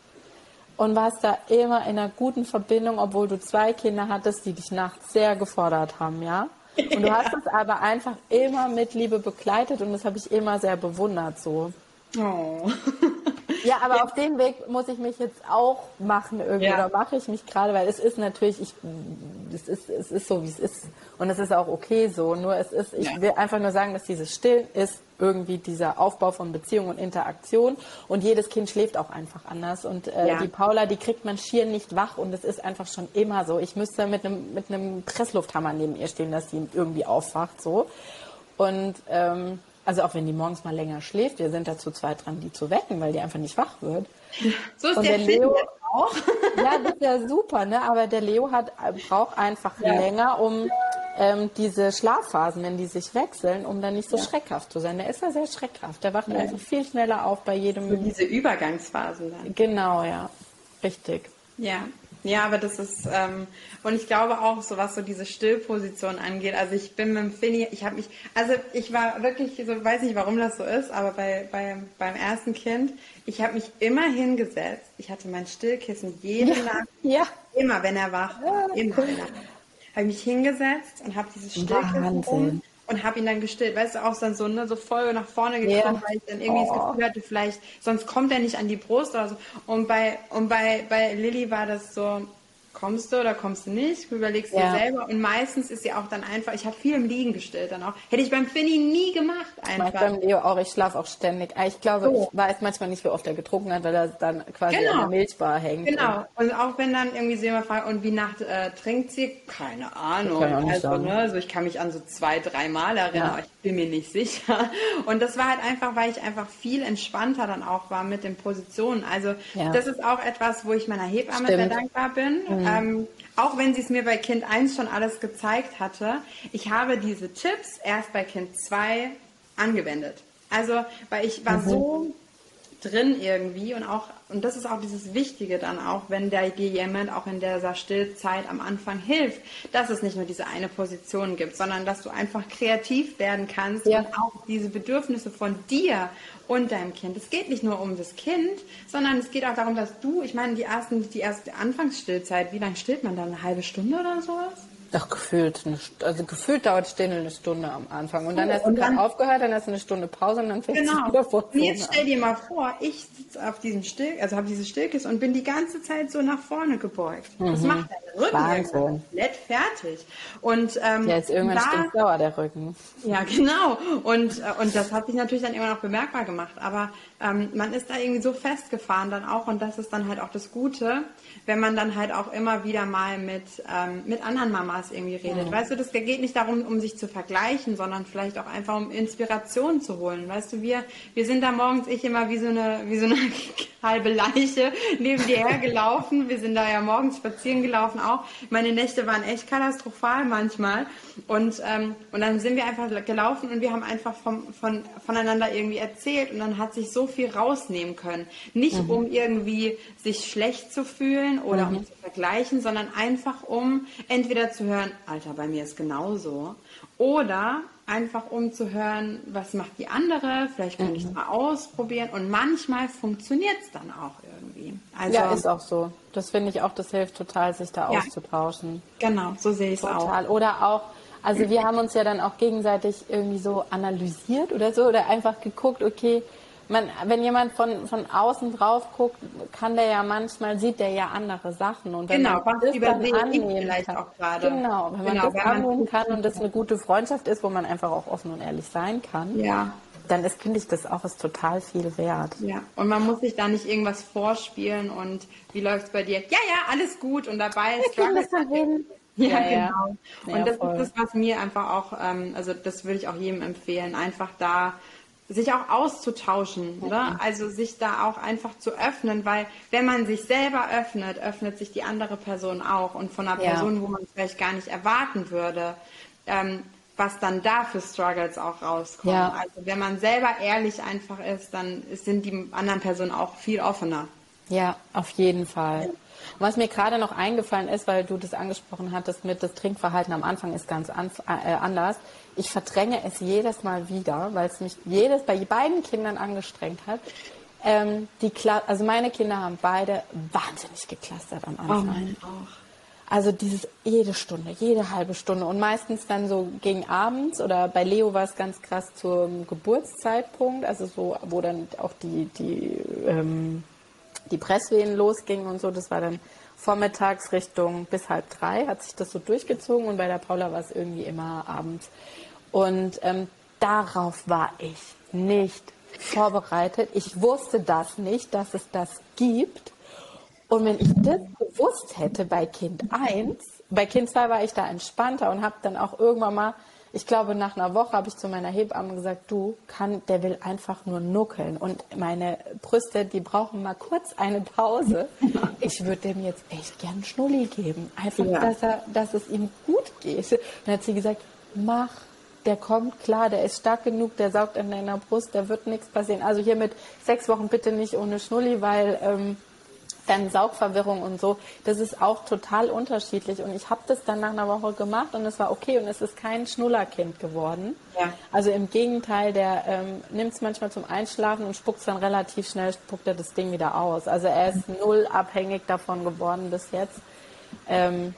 und warst da immer in einer guten Verbindung, obwohl du zwei Kinder hattest, die dich nachts sehr gefordert haben, ja? Und du hast es aber einfach immer mit Liebe begleitet und das habe ich immer sehr bewundert so. Oh. Ja, aber ja. auf den Weg muss ich mich jetzt auch machen irgendwie, ja. oder mache ich mich gerade, weil es ist natürlich, ich, es ist, es ist so, wie es ist. Und es ist auch okay so. Nur es ist, ich ja. will einfach nur sagen, dass dieses Stillen ist irgendwie dieser Aufbau von Beziehung und Interaktion. Und jedes Kind schläft auch einfach anders. Und äh, die Paula, die kriegt man schier nicht wach und es ist einfach schon immer so. Ich müsste mit einem mit einem Presslufthammer neben ihr stehen, dass sie irgendwie aufwacht so. Und ähm, also auch wenn die morgens mal länger schläft, wir sind dazu zweit dran, die zu wecken, weil die einfach nicht wach wird. So ist und der, der Leo auch. Ja, das ist ja super, ne? Aber der Leo hat braucht einfach ja. länger, um ähm, diese Schlafphasen, wenn die sich wechseln, um dann nicht so ja. schreckhaft zu sein. Der ist ja sehr schreckhaft. Der wacht ja. einfach viel schneller auf bei jedem. So diese Übergangsphasen dann. Genau, ja. Richtig. Ja. Ja, aber das ist, ähm, und ich glaube auch, so was so diese Stillposition angeht, also ich bin mit dem Finny, ich habe mich, also ich war wirklich, so weiß nicht, warum das so ist, aber bei, bei beim ersten Kind, ich habe mich immer hingesetzt, ich hatte mein Stillkissen jede ja, Nacht, ja. immer wenn er wach war, ja, immer. Cool. Habe mich hingesetzt und habe dieses Stillkissen um und habe ihn dann gestillt. Weißt du, auch dann so, ne, so voll nach vorne gekommen, yeah. weil ich dann irgendwie oh. das Gefühl hatte, vielleicht, sonst kommt er nicht an die Brust oder so. Und bei, und bei, bei Lilly war das so, kommst du oder kommst du nicht, du überlegst ja. dir selber und meistens ist sie auch dann einfach, ich habe viel im Liegen gestellt dann auch, hätte ich beim Finny nie gemacht einfach. Ich beim Leo auch, ich schlafe auch ständig. Ich glaube, so. ich weiß manchmal nicht, wie oft er getrunken hat, weil er dann quasi genau. an der Milchbar hängt. Genau, und, und auch wenn dann irgendwie sie immer fragen, und wie Nacht äh, trinkt sie? Keine Ahnung. also, ne, also ich kann mich an so zwei, drei Mal erinnern, ja. aber ich bin mir nicht sicher. Und das war halt einfach, weil ich einfach viel entspannter dann auch war mit den Positionen. Also ja. das ist auch etwas, wo ich meiner Hebamme Stimmt. sehr dankbar bin. Mhm. Ähm, auch wenn sie es mir bei Kind 1 schon alles gezeigt hatte, ich habe diese Tipps erst bei Kind 2 angewendet. Also, weil ich war mhm. so drin irgendwie und auch, und das ist auch dieses Wichtige dann auch, wenn der dir jemand auch in dieser Stillzeit am Anfang hilft, dass es nicht nur diese eine Position gibt, sondern dass du einfach kreativ werden kannst ja. und auch diese Bedürfnisse von dir und deinem Kind. Es geht nicht nur um das Kind, sondern es geht auch darum, dass du, ich meine, die ersten, die erste Anfangsstillzeit, wie lange stillt man dann? Eine halbe Stunde oder sowas? Doch, gefühlt. Eine, also gefühlt dauert Stillen eine Stunde am Anfang. Und dann oh, hast du dann aufgehört, dann hast du eine Stunde Pause und dann fängst genau. du wieder vor. Und jetzt stell dir mal vor, ich sitze auf diesem Still, also habe dieses Stillkissen und bin die ganze Zeit so nach vorne gebeugt. Mhm. Das macht deinen Rücken Wahnsinn. komplett fertig. Und, ähm, ja, ist irgendwann da, stinktsauer, der Rücken. Ja, genau. Und, äh, und das hat sich natürlich dann immer noch bemerkbar gemacht. Aber ähm, man ist da irgendwie so festgefahren dann auch und das ist dann halt auch das Gute, wenn man dann halt auch immer wieder mal mit, ähm, mit anderen Mamas irgendwie redet. Mhm. Weißt du, das geht nicht darum, um sich zu vergleichen, sondern vielleicht auch einfach um Inspiration zu holen. Weißt du, wir, wir sind da morgens ich immer wie so eine, wie so eine halbe Leiche neben dir hergelaufen. Wir sind da ja morgens spazieren gelaufen auch. Meine Nächte waren echt katastrophal manchmal. Und, ähm, und dann sind wir einfach gelaufen und wir haben einfach vom, von, voneinander irgendwie erzählt und dann hat sich so viel rausnehmen können. Nicht mhm. um irgendwie sich schlecht zu fühlen oder mhm. um zu vergleichen, sondern einfach um entweder zu hören, Alter, bei mir ist genauso, oder einfach um zu hören, was macht die andere, vielleicht kann mhm. ich es mal ausprobieren und manchmal funktioniert es dann auch irgendwie. Also, ja, ist auch so. Das finde ich auch, das hilft total, sich da ja. auszutauschen. Genau, so sehe ich es auch. Oder auch, also wir haben uns ja dann auch gegenseitig irgendwie so analysiert oder so oder einfach geguckt, okay, man, wenn jemand von, von außen drauf guckt, kann der ja manchmal, sieht der ja andere Sachen. Und wenn genau, man das dann annehmen kann, auch gerade. Genau, wenn genau, man das annehmen kann und das eine gute Freundschaft ist, wo man einfach auch offen und ehrlich sein kann. Ja. Dann ist, finde ich, das auch ist total viel wert. Ja, und man muss sich da nicht irgendwas vorspielen und wie läuft es bei dir? Ja, ja, alles gut und dabei ist ja, ja, genau. Und ja, das voll. ist das, was mir einfach auch, ähm, also das würde ich auch jedem empfehlen, einfach da sich auch auszutauschen, mhm. ne? also sich da auch einfach zu öffnen, weil wenn man sich selber öffnet, öffnet sich die andere Person auch und von einer ja. Person, wo man es vielleicht gar nicht erwarten würde, ähm, was dann da für Struggles auch rauskommen. Ja. Also wenn man selber ehrlich einfach ist, dann sind die anderen Personen auch viel offener. Ja, auf jeden Fall. Was mir gerade noch eingefallen ist, weil du das angesprochen hattest mit das Trinkverhalten am Anfang ist ganz an, äh, anders. Ich verdränge es jedes Mal wieder, weil es mich jedes bei beiden Kindern angestrengt hat. Ähm, die also meine Kinder haben beide wahnsinnig geklustert am Anfang. Oh, meine auch. Also dieses jede Stunde, jede halbe Stunde und meistens dann so gegen abends oder bei Leo war es ganz krass zum Geburtszeitpunkt, also so, wo dann auch die, die, ähm, die Presswehen losgingen und so, das war dann vormittags Richtung bis halb drei, hat sich das so durchgezogen und bei der Paula war es irgendwie immer abends. Und ähm, darauf war ich nicht vorbereitet. Ich wusste das nicht, dass es das gibt. Und wenn ich das gewusst hätte bei Kind 1, bei Kind 2 war ich da entspannter und habe dann auch irgendwann mal, ich glaube nach einer Woche habe ich zu meiner Hebamme gesagt, du, kann, der will einfach nur nuckeln und meine Brüste, die brauchen mal kurz eine Pause. Ich würde dem jetzt echt gern Schnulli geben, einfach, ja. dass, er, dass es ihm gut geht. Dann hat sie gesagt, mach der kommt klar, der ist stark genug, der saugt in deiner Brust, da wird nichts passieren. Also hier mit sechs Wochen bitte nicht ohne Schnulli, weil ähm, dann Saugverwirrung und so, das ist auch total unterschiedlich. Und ich habe das dann nach einer Woche gemacht und es war okay und es ist kein Schnullerkind geworden. Ja. Also im Gegenteil, der ähm, nimmt es manchmal zum Einschlafen und spuckt es dann relativ schnell, spuckt er das Ding wieder aus. Also er ist null abhängig davon geworden bis jetzt. Ähm,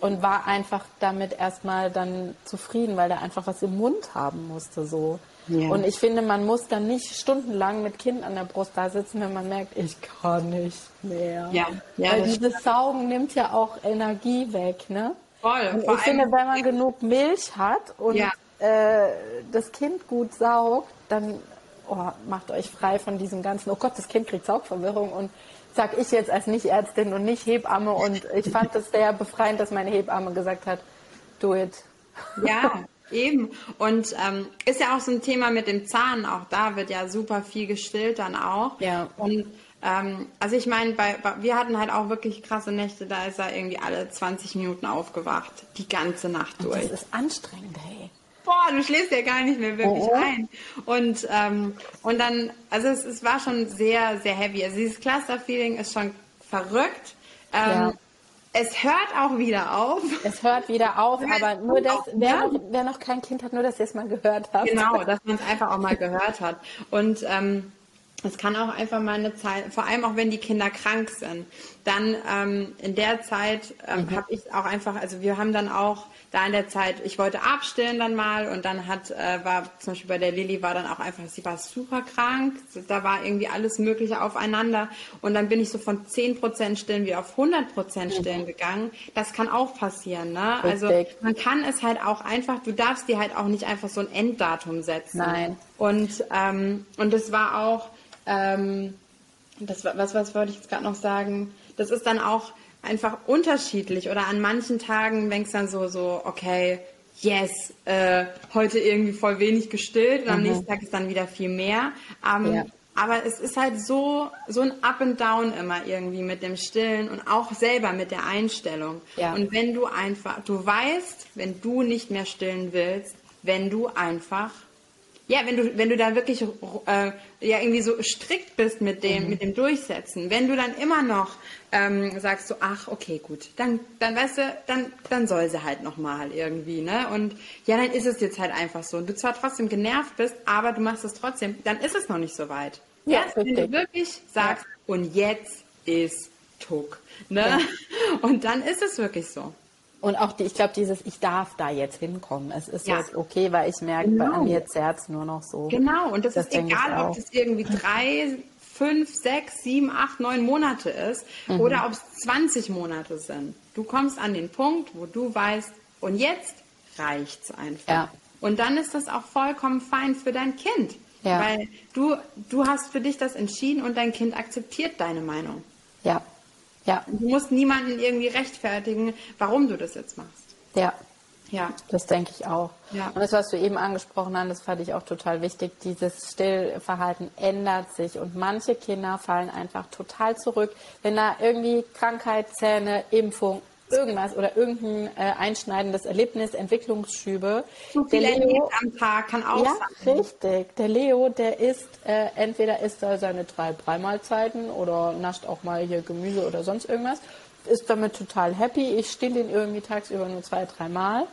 und war einfach damit erstmal dann zufrieden, weil er einfach was im Mund haben musste so. Ja. Und ich finde, man muss dann nicht stundenlang mit Kind an der Brust da sitzen, wenn man merkt, ich kann nicht mehr. Ja, ja Weil dieses stimmt. Saugen nimmt ja auch Energie weg, ne? Voll. Und ich finde, wenn man genug Milch hat und ja. äh, das Kind gut saugt, dann oh, macht euch frei von diesem ganzen, oh Gott, das Kind kriegt Saugverwirrung und sag ich jetzt als Nicht-Ärztin und nicht Hebamme und ich fand es sehr befreiend, dass meine Hebamme gesagt hat, do it. Ja, Eben. Und ähm, ist ja auch so ein Thema mit dem Zahn. Auch da wird ja super viel gestillt dann auch. Ja. Und ähm, also ich meine, bei, bei, wir hatten halt auch wirklich krasse Nächte, da ist er irgendwie alle 20 Minuten aufgewacht. Die ganze Nacht durch. Und das ist anstrengend, hey. Boah, du schläfst ja gar nicht mehr wirklich oh. ein. Und, ähm, und dann, also es, es war schon sehr, sehr heavy. Also dieses Cluster-Feeling ist schon verrückt. Ähm, ja. Es hört auch wieder auf. Es hört wieder auf, aber nur das, wer noch, wer noch, kein Kind hat, nur, dass ihr es mal gehört habt. Genau, dass man es einfach auch mal gehört hat. Und ähm, es kann auch einfach mal eine Zeit, vor allem auch wenn die Kinder krank sind, dann ähm, in der Zeit ähm, mhm. habe ich auch einfach, also wir haben dann auch da in der Zeit, ich wollte abstillen dann mal und dann hat, äh, war zum Beispiel bei der Lilly war dann auch einfach, sie war super krank, da war irgendwie alles Mögliche aufeinander und dann bin ich so von 10% Stillen wie auf 100% Stillen mhm. gegangen. Das kann auch passieren, ne? Also man kann es halt auch einfach, du darfst dir halt auch nicht einfach so ein Enddatum setzen. Nein. Und, ähm, und das war auch, ähm, das, was, was wollte ich jetzt gerade noch sagen? Das ist dann auch, einfach unterschiedlich oder an manchen Tagen denkst du dann so, so, okay, yes, äh, heute irgendwie voll wenig gestillt und am mhm. nächsten Tag ist dann wieder viel mehr. Ähm, ja. Aber es ist halt so, so ein Up and Down immer irgendwie mit dem Stillen und auch selber mit der Einstellung. Ja. Und wenn du einfach, du weißt, wenn du nicht mehr stillen willst, wenn du einfach ja, wenn du, wenn du da wirklich äh, ja irgendwie so strikt bist mit dem, mhm. mit dem Durchsetzen, wenn du dann immer noch ähm, sagst so, ach, okay, gut, dann, dann weißt du, dann, dann soll sie halt nochmal irgendwie, ne? Und ja, dann ist es jetzt halt einfach so. Und du zwar trotzdem genervt bist, aber du machst es trotzdem, dann ist es noch nicht so weit. Ja, Erst, wenn du wirklich sagst, ja. und jetzt ist Tuck, ne? Ja. Und dann ist es wirklich so. Und auch die, ich glaube, dieses, ich darf da jetzt hinkommen. Es ist ja. jetzt okay, weil ich merke, genau. bei mir zerrt nur noch so. Genau, und das, das ist egal, ob das irgendwie drei, fünf, sechs, sieben, acht, neun Monate ist mhm. oder ob es 20 Monate sind. Du kommst an den Punkt, wo du weißt, und jetzt reicht's einfach. Ja. Und dann ist das auch vollkommen fein für dein Kind. Ja. Weil du, du hast für dich das entschieden und dein Kind akzeptiert deine Meinung. Ja, ja. Du musst niemanden irgendwie rechtfertigen, warum du das jetzt machst. Ja. Ja. Das denke ich auch. Ja. Und das, was du eben angesprochen hast, das fand ich auch total wichtig. Dieses Stillverhalten ändert sich und manche Kinder fallen einfach total zurück, wenn da irgendwie Krankheit, Zähne, Impfung, irgendwas oder irgendein äh, einschneidendes Erlebnis, Entwicklungsschübe. Zu viel der Leo, am Tag kann auch ja, sein. richtig. Der Leo, der isst, äh, entweder isst er seine drei, drei Mahlzeiten oder nascht auch mal hier Gemüse oder sonst irgendwas, ist damit total happy. Ich still ihn irgendwie tagsüber nur zwei, drei Mal.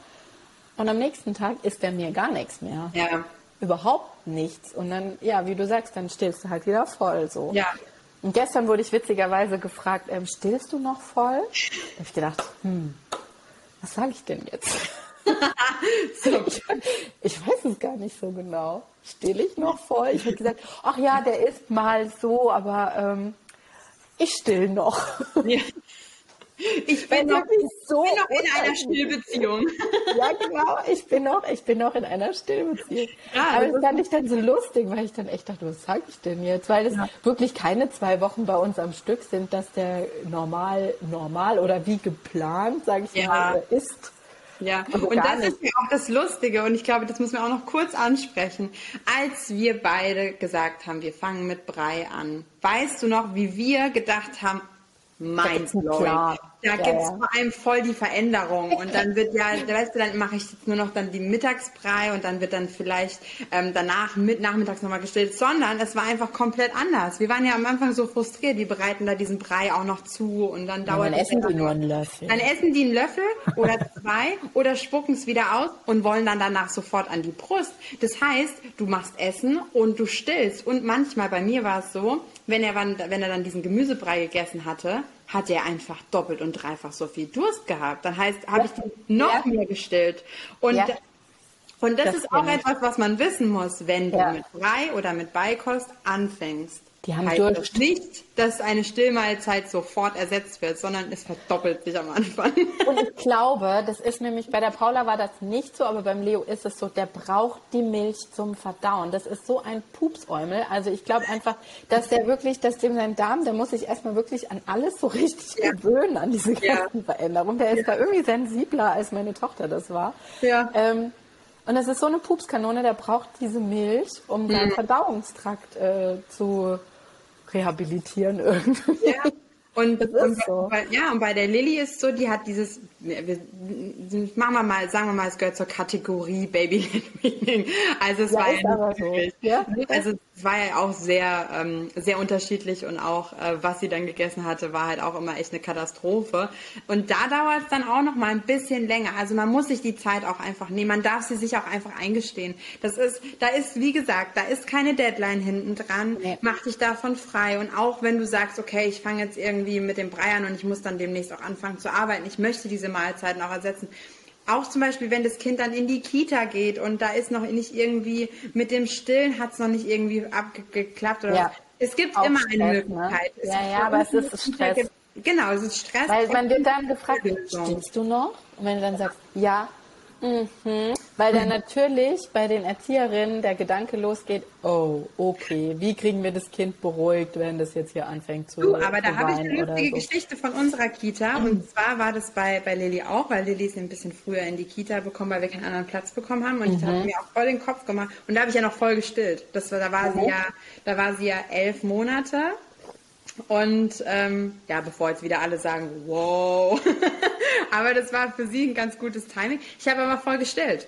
Und am nächsten Tag isst er mir gar nichts mehr. Ja. Überhaupt nichts. Und dann, ja, wie du sagst, dann stillst du halt wieder voll so. Ja. Und gestern wurde ich witzigerweise gefragt, ähm, stillst du noch voll? Da habe ich gedacht, hm, was sage ich denn jetzt? ich, ich, weiß es gar nicht so genau. Still ich noch voll? Ich habe gesagt, ach ja, der ist mal so, aber ähm, ich still noch. Ja. Ich bin, noch, so bin noch in einer Stillbeziehung. Ja, genau. Ich bin noch, ich bin noch in einer Stillbeziehung. Ja, Aber das fand ich dann so lustig, weil ich dann echt dachte, was sage ich denn jetzt? Weil es ja. wirklich keine zwei Wochen bei uns am Stück sind, dass der normal, normal oder wie geplant, sage ich ja. mal, ist. Ja, also und das nicht. ist ja auch das Lustige und ich glaube, das müssen wir auch noch kurz ansprechen. Als wir beide gesagt haben, wir fangen mit Brei an, weißt du noch, wie wir gedacht haben, mindblowing. Da ja, gibt es ja. vor allem voll die Veränderung. Und dann wird ja, weißt du, dann mache ich jetzt nur noch dann die Mittagsbrei und dann wird dann vielleicht ähm, danach mit nachmittags nochmal gestillt, sondern es war einfach komplett anders. Wir waren ja am Anfang so frustriert, die bereiten da diesen Brei auch noch zu und dann dauert ja, Dann essen die nur einen Löffel. Dann essen die einen Löffel oder zwei oder spucken es wieder aus und wollen dann danach sofort an die Brust. Das heißt, du machst Essen und du stillst. Und manchmal, bei mir war es so, wenn er, wenn er dann diesen Gemüsebrei gegessen hatte, hat er einfach doppelt und dreifach so viel Durst gehabt. Dann heißt, habe ja. ich den noch ja. mehr gestillt. Und, ja. und das, das ist auch etwas, was man wissen muss, wenn du mit Brei oder mit Beikost anfängst. Die haben heißt das nicht, dass eine Stillmahlzeit sofort ersetzt wird, sondern es verdoppelt sich am Anfang. Und ich glaube, das ist nämlich, bei der Paula war das nicht so, aber beim Leo ist es so, der braucht die Milch zum Verdauen. Das ist so ein Pupsäumel. Also ich glaube einfach, dass der wirklich, dass dem sein Darm, der muss sich erstmal wirklich an alles so richtig ja. gewöhnen, an diese ganzen ja. Veränderungen. Der ist ja. da irgendwie sensibler, als meine Tochter das war. Ja. Ähm, und es ist so eine Pupskanone, der braucht diese Milch, um mhm. seinen Verdauungstrakt äh, zu rehabilitieren irgendwie. Ja. Und, und so. bei, ja, und bei der Lilly ist so, die hat dieses, wir, machen wir mal, sagen wir mal, es gehört zur Kategorie Baby Led Also es ja, war ja, so. ja, also es war ja auch sehr, ähm, sehr unterschiedlich und auch, äh, was sie dann gegessen hatte, war halt auch immer echt eine Katastrophe. Und da dauert es dann auch noch mal ein bisschen länger. Also man muss sich die Zeit auch einfach nehmen. Man darf sie sich auch einfach eingestehen. Das ist, da ist, wie gesagt, da ist keine Deadline hinten dran. Nee. Mach dich davon frei. Und auch wenn du sagst, okay, ich fange jetzt irgendwie mit dem Brei an und ich muss dann demnächst auch anfangen zu arbeiten. Ich möchte diese Mahlzeiten auch ersetzen auch zum Beispiel, wenn das Kind dann in die Kita geht und da ist noch nicht irgendwie mit dem Stillen hat es noch nicht irgendwie abgeklappt oder ja. Es gibt auch immer Stress, eine ne? Möglichkeit. Ne? Ja, ja, aber es ist Stress. Genau, es ist Stress. Weil man wird dann gefragt, stillst du noch? Und wenn du dann sagst, ja, Mhm. Weil dann natürlich bei den Erzieherinnen der Gedanke losgeht, oh, okay, wie kriegen wir das Kind beruhigt, wenn das jetzt hier anfängt zu Du, aber da habe ich eine lustige so. Geschichte von unserer Kita mhm. und zwar war das bei, bei Lilly auch, weil Lilly ist ein bisschen früher in die Kita bekommen, weil wir keinen anderen Platz bekommen haben und mhm. ich habe mir auch voll den Kopf gemacht und da habe ich ja noch voll gestillt. Das war, da war sie ja, da war sie ja elf Monate und ähm, ja, bevor jetzt wieder alle sagen, wow. aber das war für sie ein ganz gutes Timing. Ich habe aber voll gestellt.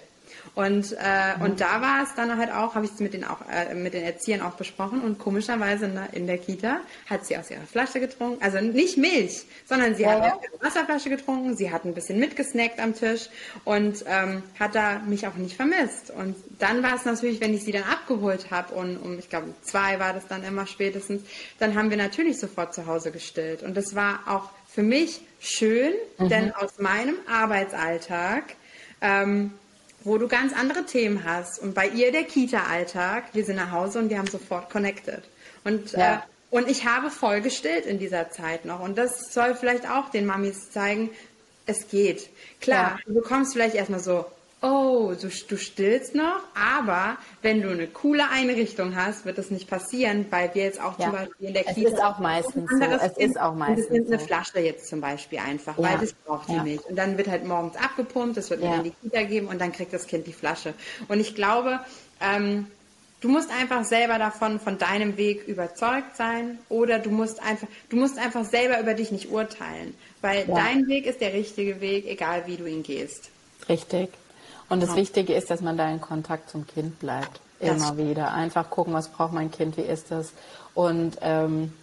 Und, äh, mhm. und da war es dann halt auch, habe ich es mit den, auch, äh, mit den Erziehern auch besprochen und komischerweise ne, in der Kita hat sie aus ihrer Flasche getrunken, also nicht Milch, sondern sie ja. hat aus ihrer Wasserflasche getrunken, sie hat ein bisschen mitgesnackt am Tisch und ähm, hat da mich auch nicht vermisst. Und dann war es natürlich, wenn ich sie dann abgeholt habe und um, ich glaube, zwei war das dann immer spätestens, dann haben wir natürlich sofort zu Hause gestillt. Und das war auch für mich schön, mhm. denn aus meinem Arbeitsalltag ähm, wo du ganz andere Themen hast. Und bei ihr der Kita-Alltag, wir sind nach Hause und wir haben sofort connected. Und, ja. äh, und ich habe voll gestillt in dieser Zeit noch. Und das soll vielleicht auch den Mamis zeigen, es geht. Klar, ja. du bekommst vielleicht erstmal so oh, du, du stillst noch, aber wenn du eine coole Einrichtung hast, wird das nicht passieren, weil wir jetzt auch ja. zum Beispiel in der Kita... Es ist auch meistens so. Es kind, ist auch meistens und nimmt eine Flasche jetzt zum Beispiel einfach, ja. weil das braucht die ja. nicht. Und dann wird halt morgens abgepumpt, das wird ja. in die Kita geben und dann kriegt das Kind die Flasche. Und ich glaube, ähm, Du musst einfach selber davon, von deinem Weg überzeugt sein oder du musst einfach, du musst einfach selber über dich nicht urteilen, weil dein Weg ist der richtige Weg, egal wie du ihn gehst. Richtig. Und das ja. Wichtige ist, dass man da in Kontakt zum Kind bleibt. Immer das wieder. Einfach gucken, was braucht mein Kind, wie ist das. Und ähm,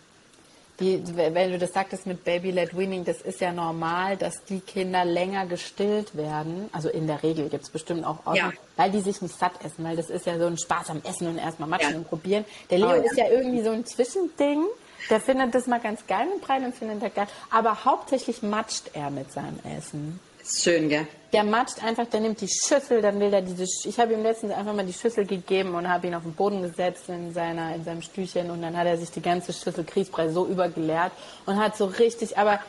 die, wenn du das sagtest mit Baby-led Weaning, das ist ja normal, dass die Kinder länger gestillt werden. Also in der Regel gibt es bestimmt auch Ordnung, ja. weil die sich nicht satt essen, weil das ist ja so ein Spaß am Essen und erstmal matschen ja. und probieren. Der Leo oh, ja. ist ja irgendwie so ein Zwischending. Der findet das mal ganz geil mit Brei und findet das geil. Aber hauptsächlich matscht er mit seinem Essen. Ist schön, gell? Der matscht einfach, der nimmt die Schüssel, dann will er diese. Sch ich habe ihm letztens einfach mal die Schüssel gegeben und habe ihn auf den Boden gesetzt in seiner in seinem Stühlchen und dann hat er sich die ganze Schüssel Kriegsbrei so übergeleert und hat so richtig, aber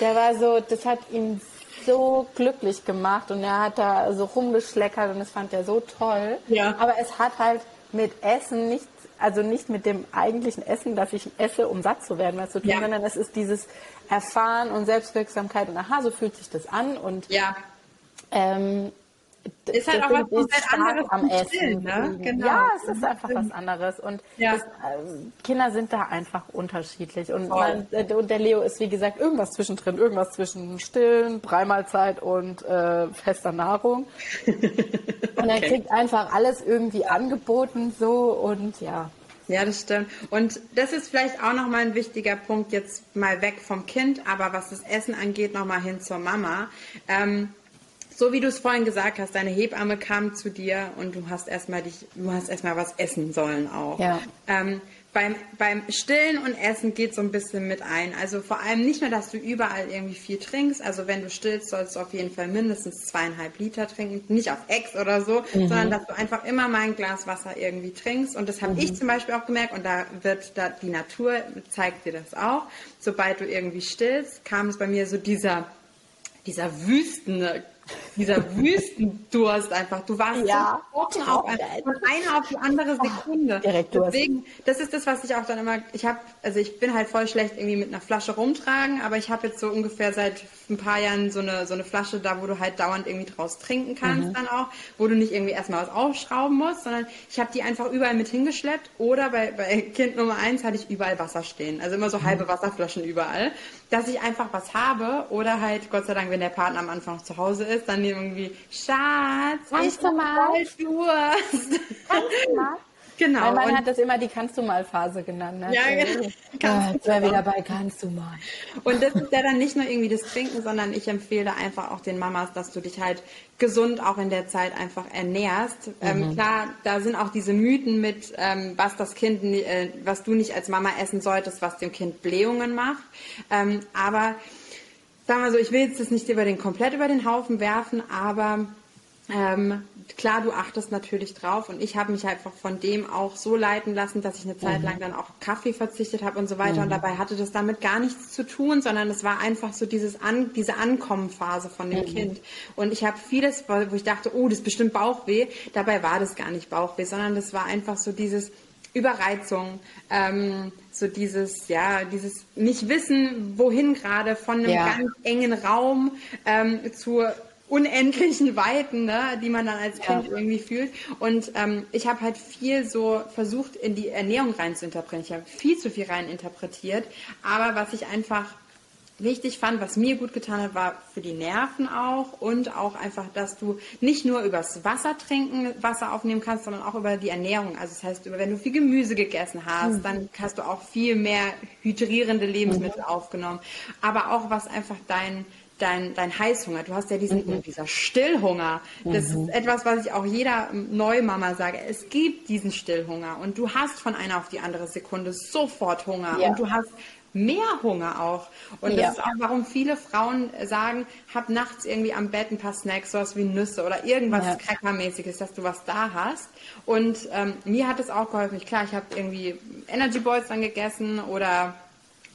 der war so, das hat ihn so glücklich gemacht und er hat da so rumgeschleckert und das fand er so toll. Ja. Aber es hat halt mit Essen nichts also nicht mit dem eigentlichen Essen, dass ich esse, um satt zu werden, was zu tun, ja. sondern es ist dieses Erfahren und Selbstwirksamkeit und aha, so fühlt sich das an und ja. ähm, ist halt auch was komplett anderes am Essen. Stillen, ne? genau. Ja, es ist einfach was anderes. Und ja. das, äh, Kinder sind da einfach unterschiedlich. Und, man, äh, und, der Leo ist, wie gesagt, irgendwas zwischendrin. Irgendwas zwischen Stillen, Dreimalzeit und äh, fester Nahrung. und er kriegt einfach alles irgendwie angeboten so und ja. Ja, das stimmt. Und das ist vielleicht auch nochmal ein wichtiger Punkt, jetzt mal weg vom Kind, aber was das Essen angeht, nochmal hin zur Mama. Ähm, so wie du es vorhin gesagt hast, deine Hebamme kam zu dir und du hast erstmal dich, du hast erstmal was essen sollen auch. Ja. Ähm, beim, beim Stillen und Essen geht so ein bisschen mit ein. Also vor allem nicht nur, dass du überall irgendwie viel trinkst. Also wenn du stillst, sollst du auf jeden Fall mindestens zweieinhalb Liter trinken. Nicht auf Ex oder so, mhm. sondern dass du einfach immer mal ein Glas Wasser irgendwie trinkst. Und das habe mhm. ich zum Beispiel auch gemerkt. Und da wird da die Natur zeigt dir das auch. Sobald du irgendwie stillst, kam es bei mir so dieser dieser Wüsten dieser Wüstendurst einfach. Du warst ja, so trocken auf von einer auf die andere Sekunde. Direkt Deswegen, das ist das, was ich auch dann immer, ich habe, also ich bin halt voll schlecht irgendwie mit einer Flasche rumtragen, aber ich habe jetzt so ungefähr seit ein paar Jahren so eine, so eine Flasche da, wo du halt dauernd irgendwie draus trinken kannst mhm. dann auch, wo du nicht irgendwie erstmal was aufschrauben musst, sondern ich habe die einfach überall mit hingeschleppt oder bei, bei Kind Nummer eins hatte ich überall Wasser stehen. Also immer so halbe mhm. Wasserflaschen überall, dass ich einfach was habe oder halt, Gott sei Dank, wenn der Partner am Anfang noch zu Hause ist, dann irgendwie, Schatz, Kannst ich du mal? Kannst du mal? Genau. Mein Mann hat das immer die Kannst du mal Phase genannt. Ne? Ja, genau. Ja, jetzt wäre wieder bei Kannst du mal. Und das ist ja dann nicht nur irgendwie das Trinken, sondern ich empfehle einfach auch den Mamas, dass du dich halt gesund auch in der Zeit einfach ernährst. Ähm, mhm. Ähm, klar, da sind auch diese Mythen mit, ähm, was das Kind, äh, was du nicht als Mama essen solltest, was dem Kind Blähungen macht. Ähm, aber sagen wir so, ich will jetzt das nicht über den komplett über den Haufen werfen, aber ähm, klar, du achtest natürlich drauf und ich habe mich einfach von dem auch so leiten lassen, dass ich eine Zeit mhm. lang dann auch Kaffee verzichtet habe und so weiter. Mhm. Und dabei hatte das damit gar nichts zu tun, sondern es war einfach so dieses An diese Ankommenphase von dem mhm. Kind. Und ich habe vieles, wo ich dachte, oh, das ist bestimmt Bauchweh. Dabei war das gar nicht Bauchweh, sondern das war einfach so dieses Überreizung, ähm, so dieses, ja, dieses nicht wissen, wohin gerade von einem ja. ganz engen Raum ähm, zur unendlichen Weiten, ne, die man dann als Kind ja. irgendwie fühlt. Und ähm, ich habe halt viel so versucht, in die Ernährung rein zu interpretieren. Ich habe viel zu viel rein interpretiert. Aber was ich einfach wichtig fand, was mir gut getan hat, war für die Nerven auch und auch einfach, dass du nicht nur übers Wasser trinken Wasser aufnehmen kannst, sondern auch über die Ernährung. Also das heißt, wenn du viel Gemüse gegessen hast, mhm. dann hast du auch viel mehr hydrierende Lebensmittel mhm. aufgenommen. Aber auch was einfach dein dein, dein Heißhunger. Du hast ja diesen, mhm. dieser Stillhunger. Das mhm. ist etwas, was ich auch jeder Neumama sage. Es gibt diesen Stillhunger und du hast von einer auf die andere Sekunde sofort Hunger ja. und du hast mehr Hunger auch. Und ja. das ist auch, warum viele Frauen sagen, hab nachts irgendwie am Bett ein paar Snacks, sowas wie Nüsse oder irgendwas ja. Crackermäßiges, dass du was da hast. Und ähm, mir hat es auch geholfen. Klar, ich habe irgendwie Energy Balls dann gegessen oder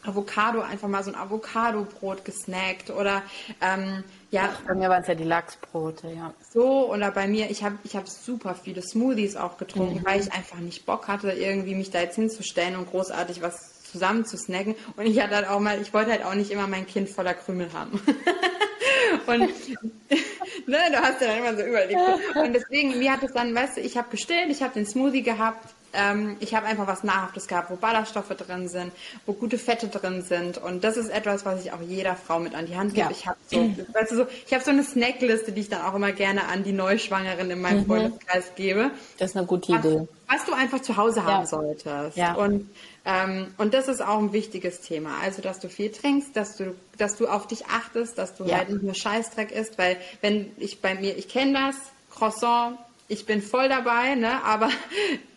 Avocado, einfach mal so ein Avocado-Brot gesnackt oder ähm, ja. Ach, bei mir waren es ja die Lachsbrote, ja. So, oder bei mir, ich habe ich hab super viele Smoothies auch getrunken, mhm. weil ich einfach nicht Bock hatte, irgendwie mich da jetzt hinzustellen und großartig was zusammen zu snacken. Und ich hatte halt auch mal, ich wollte halt auch nicht immer mein Kind voller Krümel haben. und ne, du hast ja dann immer so überlegt. Und deswegen, mir hat es dann, weißt du, ich habe gestillt, ich habe den Smoothie gehabt, ähm, ich habe einfach was Nahrhaftes gehabt, wo Ballaststoffe drin sind, wo gute Fette drin sind. Und das ist etwas, was ich auch jeder Frau mit an die Hand gebe. Ja. Ich habe so, weißt du, so, ich habe so eine Snackliste, die ich dann auch immer gerne an die Neuschwangeren in meinem mhm. Freundeskreis gebe. Das ist eine gute Idee. Was, was du einfach zu Hause haben ja. solltest. Ja. Und ähm, und das ist auch ein wichtiges Thema. Also, dass du viel trinkst, dass du, dass du auf dich achtest, dass du ja. halt nicht nur Scheißdreck isst, weil wenn ich bei mir, ich kenne das, Croissant, ich bin voll dabei, ne, aber